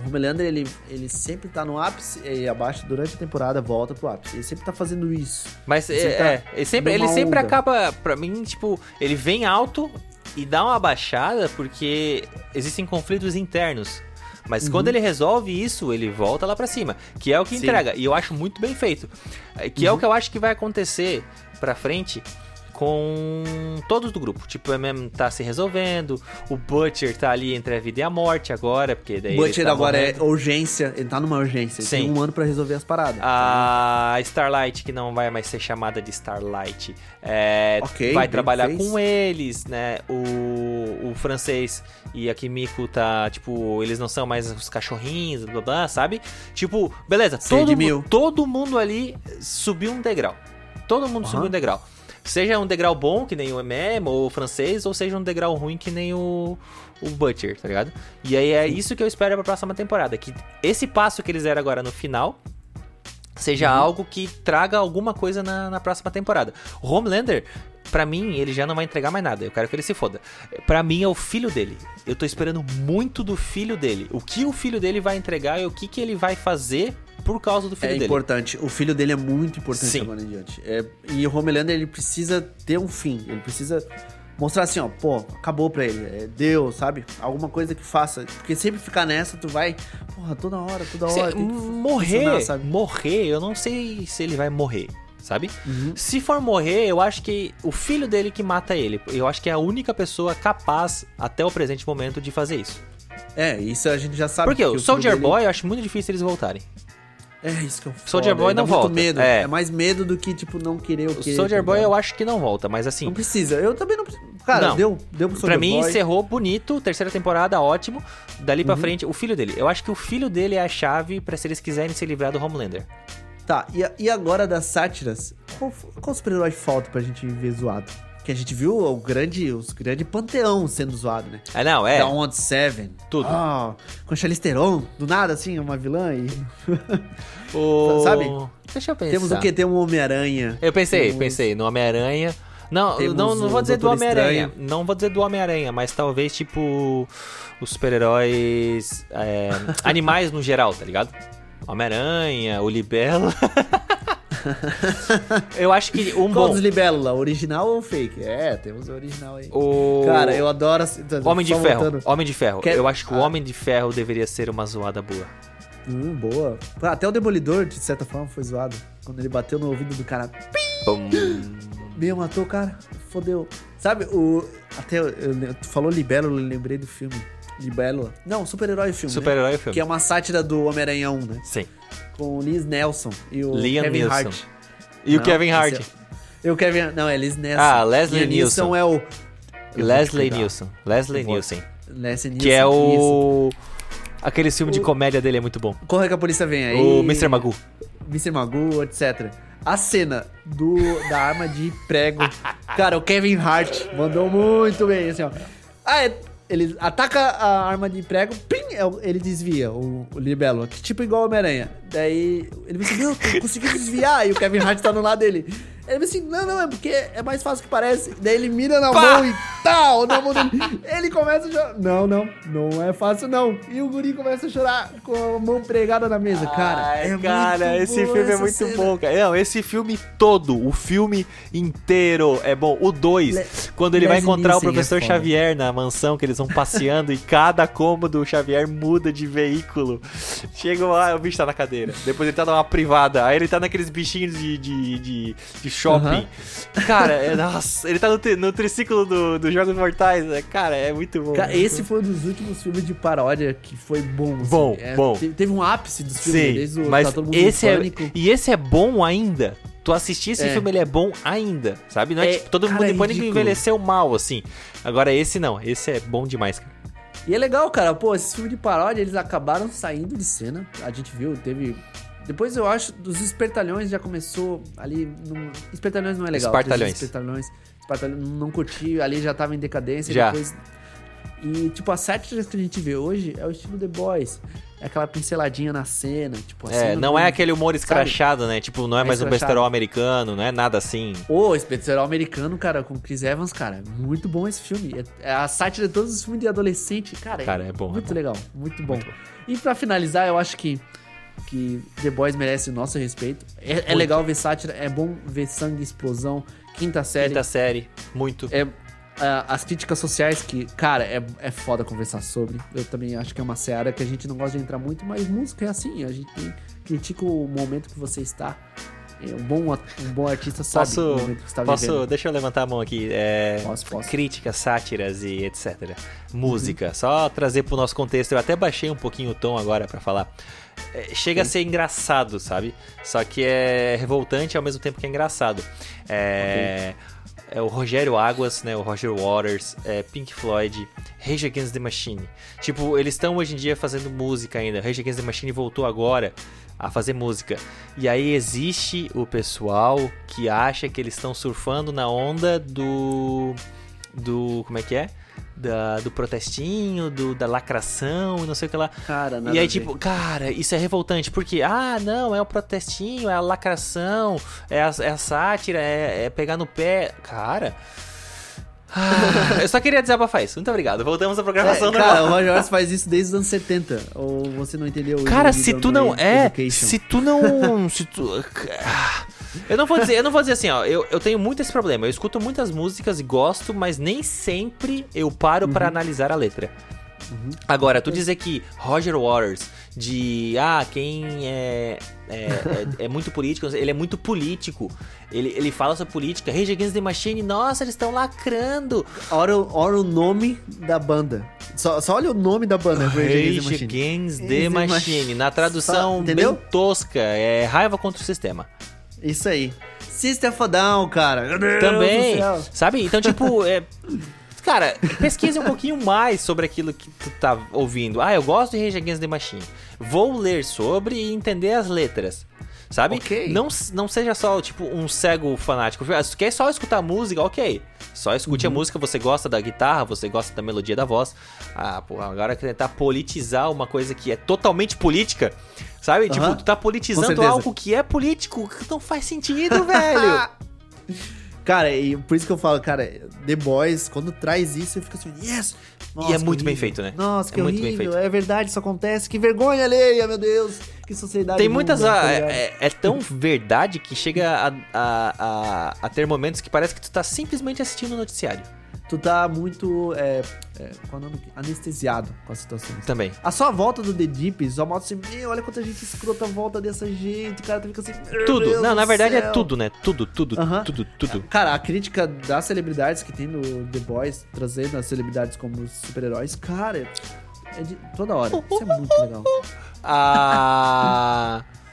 O Homelander, ele, ele sempre tá no ápice e abaixo durante a temporada, volta pro ápice. Ele sempre tá fazendo isso. Mas Você é, tá é, ele sempre, ele sempre acaba, pra mim, tipo, ele vem alto e dá uma baixada porque existem conflitos internos. Mas quando ele resolve isso, ele volta lá pra cima, que é o que Uhum. Sim. entrega. E eu acho muito bem feito. É, Que é o que eu acho que vai acontecer pra frente com todos do grupo. Tipo, o MM tá se resolvendo, o Butcher tá ali entre a vida e a morte agora, porque daí Butcher tá agora morrendo. é urgência, ele tá numa urgência. Ele Sim. tem um ano pra resolver as paradas. A Starlight, que não vai mais ser chamada de Starlight, é, Ok, vai trabalhar fez. com eles, né? O, o francês e a Kimiko tá, tipo, eles não são mais os cachorrinhos, blá blá, sabe? Tipo, beleza, todo, mil. todo mundo ali subiu um degrau. Todo mundo Aham. subiu um degrau. Seja um degrau bom, que nem o MM ou o francês, ou seja um degrau ruim, que nem o, o Butcher, tá ligado? E aí é isso que eu espero pra próxima temporada. Que esse passo que eles deram agora no final seja Uhum. algo que traga alguma coisa na, na próxima temporada. Homelander, pra mim, ele já não vai entregar mais nada. Eu quero que ele se foda. Pra mim é o filho dele. Eu tô esperando muito do filho dele. O que o filho dele vai entregar e o que, que ele vai fazer por causa do filho É dele. importante. O filho dele é muito importante Sim. agora em diante. É, e o Homelander, ele precisa ter um fim. Ele precisa mostrar assim, ó, pô, acabou pra ele. É Deus, sabe? Alguma coisa que faça. Porque sempre ficar nessa, tu vai, porra, toda hora, toda hora. morrer, morrer, eu não sei se ele vai morrer, sabe? Uhum. Se for morrer, eu acho que o filho dele que mata ele. Eu acho que é a única pessoa capaz, até o presente momento, de fazer isso. É, isso a gente já sabe. Porque o Soldier dele- Boy, eu acho muito difícil eles voltarem. É isso que eu falo. Soldier Boy não muito volta. medo. É. É. mais medo do que, tipo, não querer o O quê. Soldier Boy eu acho que não volta, mas assim, Não precisa. Eu também não preciso. Cara, Não. deu, deu pro Soldier pra mim Boy. encerrou bonito, terceira temporada, ótimo. Dali Uhum. pra frente, o filho dele. Eu acho que o filho dele é a chave pra se eles quiserem se livrar do Homelander. Tá, e, e agora das sátiras? Qual, qual super-herói falta pra gente ver zoado? Que a gente viu o grande, os grande panteão sendo zoado, né? Ah, não, é. Da One Seven. Tudo. Ah, com Charlize Theron, do nada, assim, uma vilã e... O... Sabe? Deixa eu pensar. Temos o quê? Tem um Homem-Aranha. Eu pensei, Temos- pensei no Homem-Aranha. Não, Temos não, não vou dizer do Homem-Aranha. Não vou dizer do Homem-Aranha, mas talvez tipo os super-heróis é, animais no geral, tá ligado? Homem-Aranha, o Libelo. eu acho que um Qual bom. dos Libélula? Original ou fake? É, temos o original aí. O Cara, eu adoro... Homem de Ferro. voltando. Homem de Ferro. Quer- Eu acho que o Ah. Homem de Ferro deveria ser uma zoada boa. Hum, boa. Até o Demolidor, de certa forma, foi zoado. Quando ele bateu no ouvido do cara. Bum. Meu, matou o cara. Fodeu. Sabe, o. Até. eu- eu- tu falou Libélula, eu lembrei do filme. Libélula. Não, super-herói filme. né? Super-herói filme. Que é uma sátira do Homem-Aranha 1, né? Sim. Com o Liz Nelson e o Liam Kevin Neeson. Hart. E o Não, Kevin Hart. é- E o Kevin. Não, é Liz Nelson. Ah, Leslie Neeson Nielsen. é o. Leslie. Nielsen. Leslie Nielsen. Leslie Nielsen. Que é o. Aquele filme de O- comédia dele é muito bom. Corre que a polícia vem aí. O Mr. Magoo. Mr. Magoo, etc. A cena do, da arma de prego. Cara, o Kevin Hart mandou muito bem, assim, ó. Ah, é- ele ataca a arma de prego, pim, é ele desvia o, o libelo, tipo igual Homem-Aranha. Daí ele disse, meu, tu conseguiu desviar, e o Kevin Hart tá no lado dele. Ele disse, não, não, é porque é mais fácil que parece. Daí ele mira na Pá! mão e tal, na mão dele. Ele começa a chorar. Não, não, não é fácil não. E o guri começa a chorar com a mão pregada na mesa. Cara, Ai, é cara, esse filme é muito cena. bom, cara. Não, esse filme todo, o filme inteiro é bom. O 2, Le- quando ele vai encontrar o é professor foda. Xavier na mansão, que eles vão passeando e cada cômodo o Xavier muda de veículo. Chega lá, o bicho tá na cadeira. Depois ele tá numa privada. Aí ele tá naqueles bichinhos de, de, de, de shopping. Aham. Cara, é, nossa, ele tá no, no triciclo do, do Jogos Mortais. né? Cara, é muito bom. Cara, esse foi um dos últimos filmes de paródia que foi bom. assim. Bom, É, bom. te- Teve um ápice dos filmes, Sim, desde o mas Tá Todo Mundo esse é, Pânico. e esse é bom ainda. Tu assistir esse É. filme, ele é bom ainda, sabe? Não é, É, tipo, todo cara, mundo é em pânico ridículo. envelheceu mal, assim. Agora esse não, esse é bom demais, cara. E é legal, cara. Pô, esses filmes de paródia, eles acabaram saindo de cena. A gente viu, teve... Depois eu acho, dos Espertalhões já começou ali... No... Espertalhões não é legal. Espartalhões. Espertalhões. Espartalhões não curti, ali já tava em decadência. Já. Depois... E, tipo, as sátiras que a gente vê hoje é o estilo The Boys. É aquela pinceladinha na cena, tipo, a É, não é aquele humor sabe? escrachado, né? Tipo, não é É mais um escrachado. besterol americano, não é nada assim. Ô, Especial Americano, cara, com Chris Evans, cara, muito bom esse filme. É, é a sátira de todos os filmes de adolescente, cara. Cara, é bom, é Muito bom. legal, muito bom. Muito bom. E pra finalizar, eu acho que, que The Boys merece o nosso respeito. É, é legal ver sátira, é bom ver sangue, explosão, quinta série. Quinta série, muito. É, ah, as críticas sociais que, cara, é, é foda conversar sobre. Eu também acho que é uma seara que a gente não gosta de entrar muito, mas música é assim, a gente tem, critica o momento que você está. É, um, bom, um bom artista sabe Posso, o momento que está posso vivendo. deixa eu levantar a mão aqui. É, Posso, posso. Críticas, sátiras e etc. Música. Uhum. Só trazer pro nosso contexto. Eu até baixei um pouquinho o tom agora pra falar. É, chega a ser engraçado, sabe? Só que é revoltante ao mesmo tempo que é engraçado. É, é o Rogério Águas, né? O Roger Waters, é, Pink Floyd, Rage Against the Machine. Tipo, eles estão hoje em dia fazendo música ainda. Rage Against the Machine voltou agora a fazer música. E aí existe o pessoal que acha que eles estão surfando na onda do. Do. Como é que é? Da, do protestinho, do, da lacração e não sei o que lá. Cara, nada E aí, ver. tipo, cara, isso é revoltante, porque, ah, não, é o protestinho, é a lacração, é a, é a sátira, é, é pegar no pé. Cara. Ah, eu só queria desabafar isso. Muito obrigado. Voltamos à É, programação cara, o normal. Roger Waters faz isso desde os anos 70. Ou você não entendeu? Cara, se tu não é, Education. se tu não, se tu Ah, Eu não vou dizer, eu não vou dizer assim, ó, eu, eu tenho muito esse problema. Eu escuto muitas músicas e gosto, mas nem sempre eu paro pra analisar a letra. Agora, tu dizer que Roger Waters, de ah, quem é, é, é, é muito político, ele é muito político. Ele, ele fala sobre política. Rage Against the Machine, nossa, eles estão lacrando. Ora, ora o nome da banda. Só, só olha o nome da banda, Rage Against the Rage Machine. Against the Machine. Na tradução Só- entendeu? bem tosca, é raiva contra o sistema. Isso aí. System of Down, cara. Também, sabe? Então, tipo, é... Cara, pesquise um pouquinho mais sobre aquilo que tu tá ouvindo. Ah, eu gosto de Rage Against the Machine. Vou ler sobre e entender as letras. Sabe? Ok. Não, não seja só, tipo, um cego fanático. Ah, Se tu quer só escutar música, ok. Só escute Uhum. a música, você gosta da guitarra, você gosta da melodia da voz. Ah, pô, agora tentar politizar uma coisa que é totalmente política. Sabe? Tipo, Aham. tu tá politizando algo que é político, que não faz sentido, velho. Cara, e por isso que eu falo, cara, The Boys, quando traz isso, eu fico assim, yes! E é muito bem horrível. feito, né? Nossa, que É muito bem horrível, feito. é verdade, isso acontece, que vergonha alheia, meu Deus, que sociedade Tem muitas. bunda, ah, tá é, é- é tão verdade que chega a, a, a, a ter momentos que parece que tu tá simplesmente assistindo o noticiário. Tu tá muito, é, é, qual é o nome? Anestesiado com a situação. Também. A sua volta do The Deep só mostra assim, meu, olha quanta gente escrota volta dessa gente, cara, tu fica assim, Tudo. Não, na verdade é céu. tudo, né? Tudo, tudo, Aham. tudo, tudo. Cara, a crítica das celebridades que tem no The Boys, trazendo as celebridades como super-heróis, cara, é de toda hora. Isso é muito legal. A.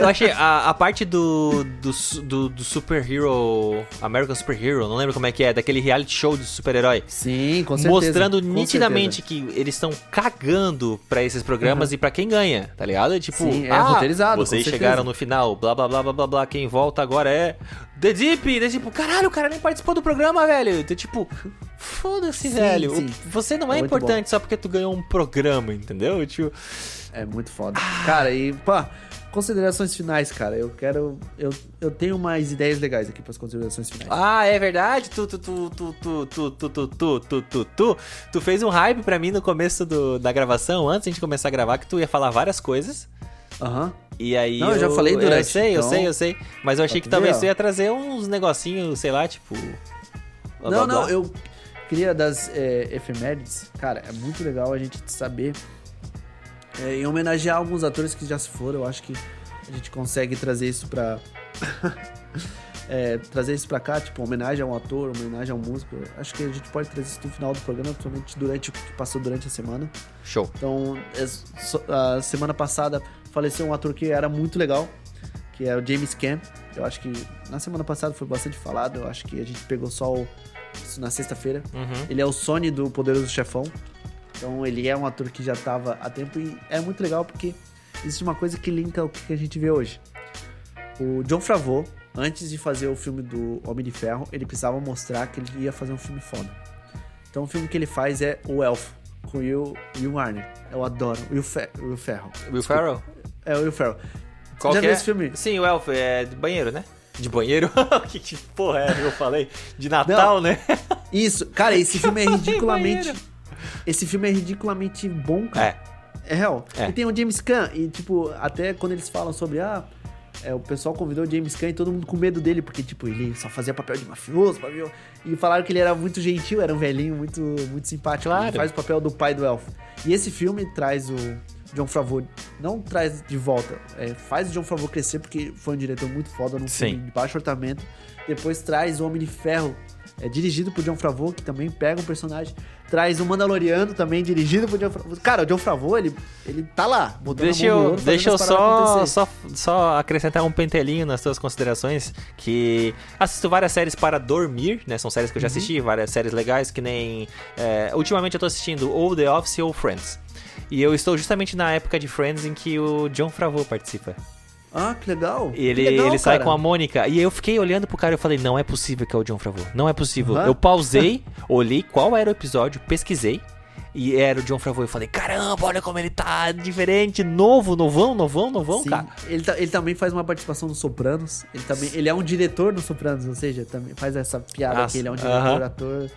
Eu achei a, a parte do, do, do, do Super Hero. American Super Hero, não lembro como é que é, daquele reality show de super-herói. Sim, com certeza. Mostrando com nitidamente que eles estão cagando pra esses programas e pra quem ganha, tá ligado? É Tipo, Sim, é ah, roteirizado, Vocês certeza. chegaram no final, blá blá blá blá blá blá, quem volta agora é The Deep. Daí, tipo, caralho, o cara nem participou do programa, velho. Então, tipo, foda-se, velho. sim. Você não é, É importante só porque tu ganhou um programa, entendeu? Tipo, É muito foda. Cara, e, pá, considerações finais, cara. Eu quero. Eu, eu tenho umas ideias legais aqui pras considerações finais. ah, é verdade, tu, tu, tu, tu, tu, tu, tu, tu, tu, tu, tu, tu, tu fez um hype pra mim no começo do, da gravação, antes de a gente começar a gravar, que tu ia falar várias coisas. Aham. E aí. Não, eu já falei durante, Eu sei, eu então- sei, eu sei. Mas eu achei que talvez tu ia trazer uns negocinhos, sei lá, tipo. blá, Não, blá, não, blá. eu queria das é, efemérides. Cara, é muito legal a gente saber. É, em homenagear alguns atores que já se foram, eu acho que a gente consegue trazer isso pra. é, trazer isso pra cá, tipo, homenagem a um ator, homenagem a um músico. Acho que a gente pode trazer isso no final do programa, principalmente durante o que passou durante a semana. Show. Então, é so- a semana passada faleceu um ator que era muito legal, que é o James Caan. Eu acho que na semana passada foi bastante falado, eu acho que a gente pegou só o, isso na sexta-feira. Uhum. Ele é o Sony do Poderoso Chefão. Então, ele é um ator que já estava há tempo e é muito legal porque existe uma coisa que linka o que a gente vê hoje. O John Favreau, antes de fazer o filme do Homem de Ferro, ele precisava mostrar que ele ia fazer um filme foda. Então o filme que ele faz é O Elfo, com o Will, Will Warner. Eu adoro. Will, Fe Will Ferrell. Will. Ferrell? É, o Will Ferrell. Qual Já que viu é? esse filme? Sim, o Elf é de banheiro, né? De banheiro? que, que porra é que eu falei? De Natal, né? Isso. Cara, esse filme é ridiculamente... esse filme é ridiculamente bom, cara. É. É real. É. E tem o James Caan, e tipo, até quando eles falam sobre, ah, é, o pessoal convidou o James Caan e todo mundo com medo dele, porque, tipo, ele só fazia papel de mafioso, papel... e falaram que ele era muito gentil, era um velhinho muito, muito simpático. Claro. Ele faz o papel do pai do elfo. E esse filme traz o John Favreau, não traz de volta, é, faz o John Favreau crescer, porque foi um diretor muito foda num Sim. filme de baixo orçamento. Depois traz o Homem de Ferro, é, dirigido por John Favreau, que também pega um personagem. Traz o Mandaloriano, também dirigido por John Favreau. Cara, o John Favreau, ele, ele tá lá, Deixa eu, ouro, deixa eu só, só, só acrescentar um pentelinho nas tuas considerações. Que assisto várias séries para dormir, né? São séries que eu Uhum. já assisti, várias séries legais, que nem. é, ultimamente eu tô assistindo ou The Office ou Friends. E eu estou justamente na época de Friends em que o John Favreau participa. Ah, que legal. Ele, Que legal, ele sai com a Mônica. E eu fiquei olhando pro cara e eu falei, não é possível que é o John Favreau. Não é possível. Aham. Eu pausei, olhei qual era o episódio, pesquisei. E era o John Favreau. Eu falei, caramba, olha como ele tá diferente, novo, novão, novão, novão, Sim, cara. Ele, ele também faz uma participação no Sopranos. Ele também ele é um diretor no Sopranos, ou seja, também faz essa piada Nossa, que ele é um diretor, ator.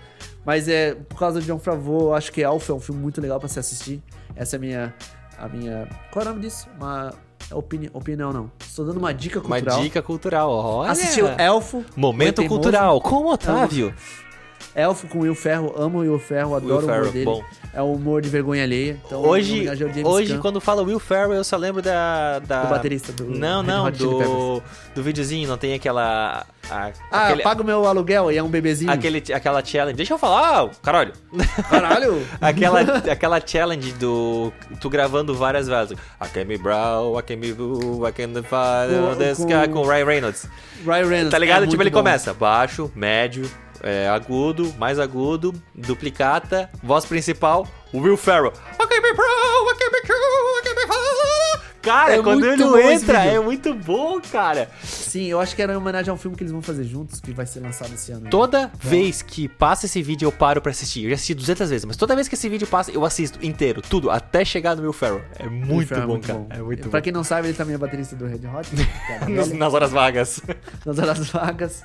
Mas é por causa de John Favreau, eu acho que Alpha é um filme muito legal pra se assistir. Essa é a minha a minha qual é o nome disso? Uma opini, opinião não. Estou dando uma dica Uma cultural. dica cultural, olha. Assistiu Elfo. Momento cultural com o Otávio. Elfo com Will Ferro, amo o Will Ferro, adoro o humor dele. bom. É o humor de vergonha alheia. Então, Hoje, hoje quando fala Will Ferrell, eu só lembro da. da... Do baterista do Não, não, do. Do videozinho, não tem aquela. a- Ah, aquele, paga o meu aluguel e é um bebezinho. aquele, aquela challenge. Deixa eu falar, caralho. Caralho! aquela, aquela challenge do. Tu gravando várias vezes. I can be brown, I can be blue, I can Com- the com- com o Ryan Reynolds. Ryan Reynolds. Tá ligado? é tipo, ele bom. começa baixo, médio, é, agudo, mais agudo, duplicata, voz principal, Will Ferrell. Cara, É quando muito ele bom entra, é muito bom, cara. Sim, eu acho que era em homenagem a um filme que eles vão fazer juntos, que vai ser lançado esse ano. Toda vez que passa esse vídeo, eu paro pra assistir. Eu já assisti 200 vezes, mas toda vez que esse vídeo passa, eu assisto inteiro, tudo, até chegar no Will Ferrell. É muito Ferrell bom, cara. É muito Pra bom. quem não sabe, ele também é baterista do Red Hot. né? é Nas, nas horas vagas. nas horas vagas.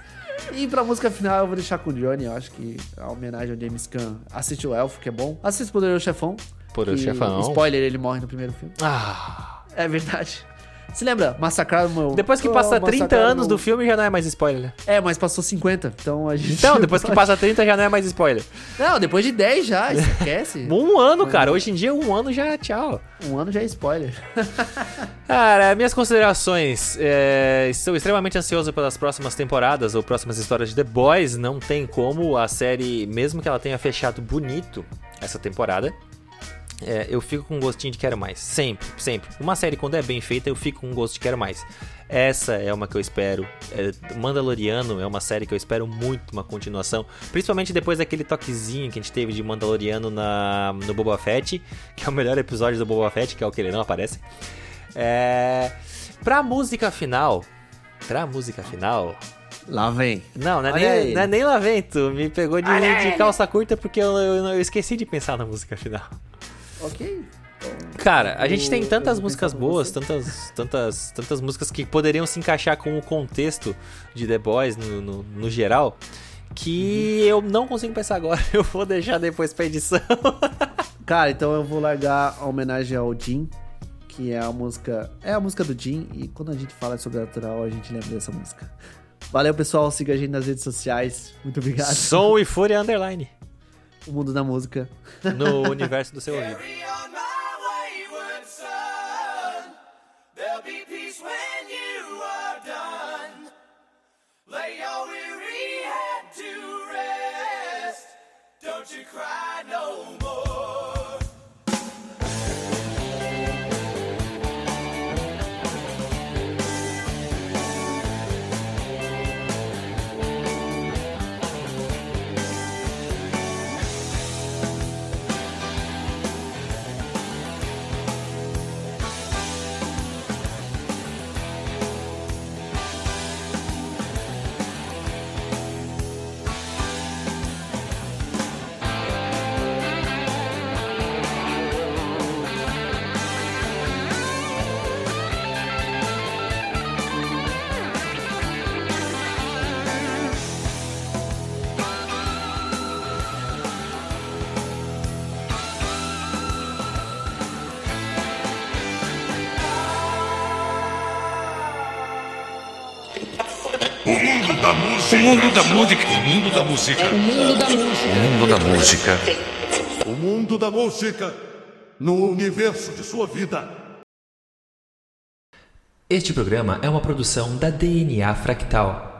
E pra música final, eu vou deixar com o Johnny. Eu acho que a homenagem ao James Caan. Assiste o Elfo, que é bom. Assiste o Poderoso Chefão. Poderoso Chefão. Spoiler, ele morre no primeiro filme. Ah. É verdade. Se lembra? Massacraram o meu... Depois que Oh, passa 30 massacraram anos meu- do filme, já não é mais spoiler. né? É, mas passou 50, então a gente... Então, depois que passa 30, já não é mais spoiler. Não, depois de 10 já, esquece. Um ano, cara. Hoje em dia, um ano já tchau. um ano já é spoiler. Cara, minhas considerações. É, estou extremamente ansioso pelas próximas temporadas ou próximas histórias de The Boys. Não tem como a série, mesmo que ela tenha fechado bonito essa temporada, é, eu fico com um gostinho de quero mais. Sempre, sempre. Uma série, quando é bem feita, eu fico com um gosto de quero mais. Essa é uma que eu espero. É, Mandaloriano é uma série que eu espero muito uma continuação. Principalmente depois daquele toquezinho que a gente teve de Mandaloriano na, no Boba Fett, que é o melhor episódio do Boba Fett, que é o que ele não aparece. É, pra música final. Pra música final. Lá vem. Não, não é, nem, não é nem lá vem, tu me pegou de, de calça curta porque eu, eu, eu esqueci de pensar na música final. Ok. Cara, a gente tem tantas músicas boas, tantas, tantas, tantas músicas que poderiam se encaixar com o contexto de The Boys no, no, no geral, que Uhum. eu não consigo pensar agora. Eu vou deixar depois pra edição. Cara, então eu vou largar a homenagem ao Jim, que é a música. É a música do Jim, e quando a gente fala sobre natural, a gente lembra dessa música. Valeu, pessoal. Siga a gente nas redes sociais. Muito obrigado. Som e Fúria Underline. O mundo da música. No universo do seu ouvido. Carry on my wayward son. There'll be peace when you are done. Lay your weary head to rest. Don't you cry no more. Mundo da música. O mundo da música. O mundo da música. O mundo da música. O mundo da música no universo de sua vida. Este programa é uma produção da DNA Fractal.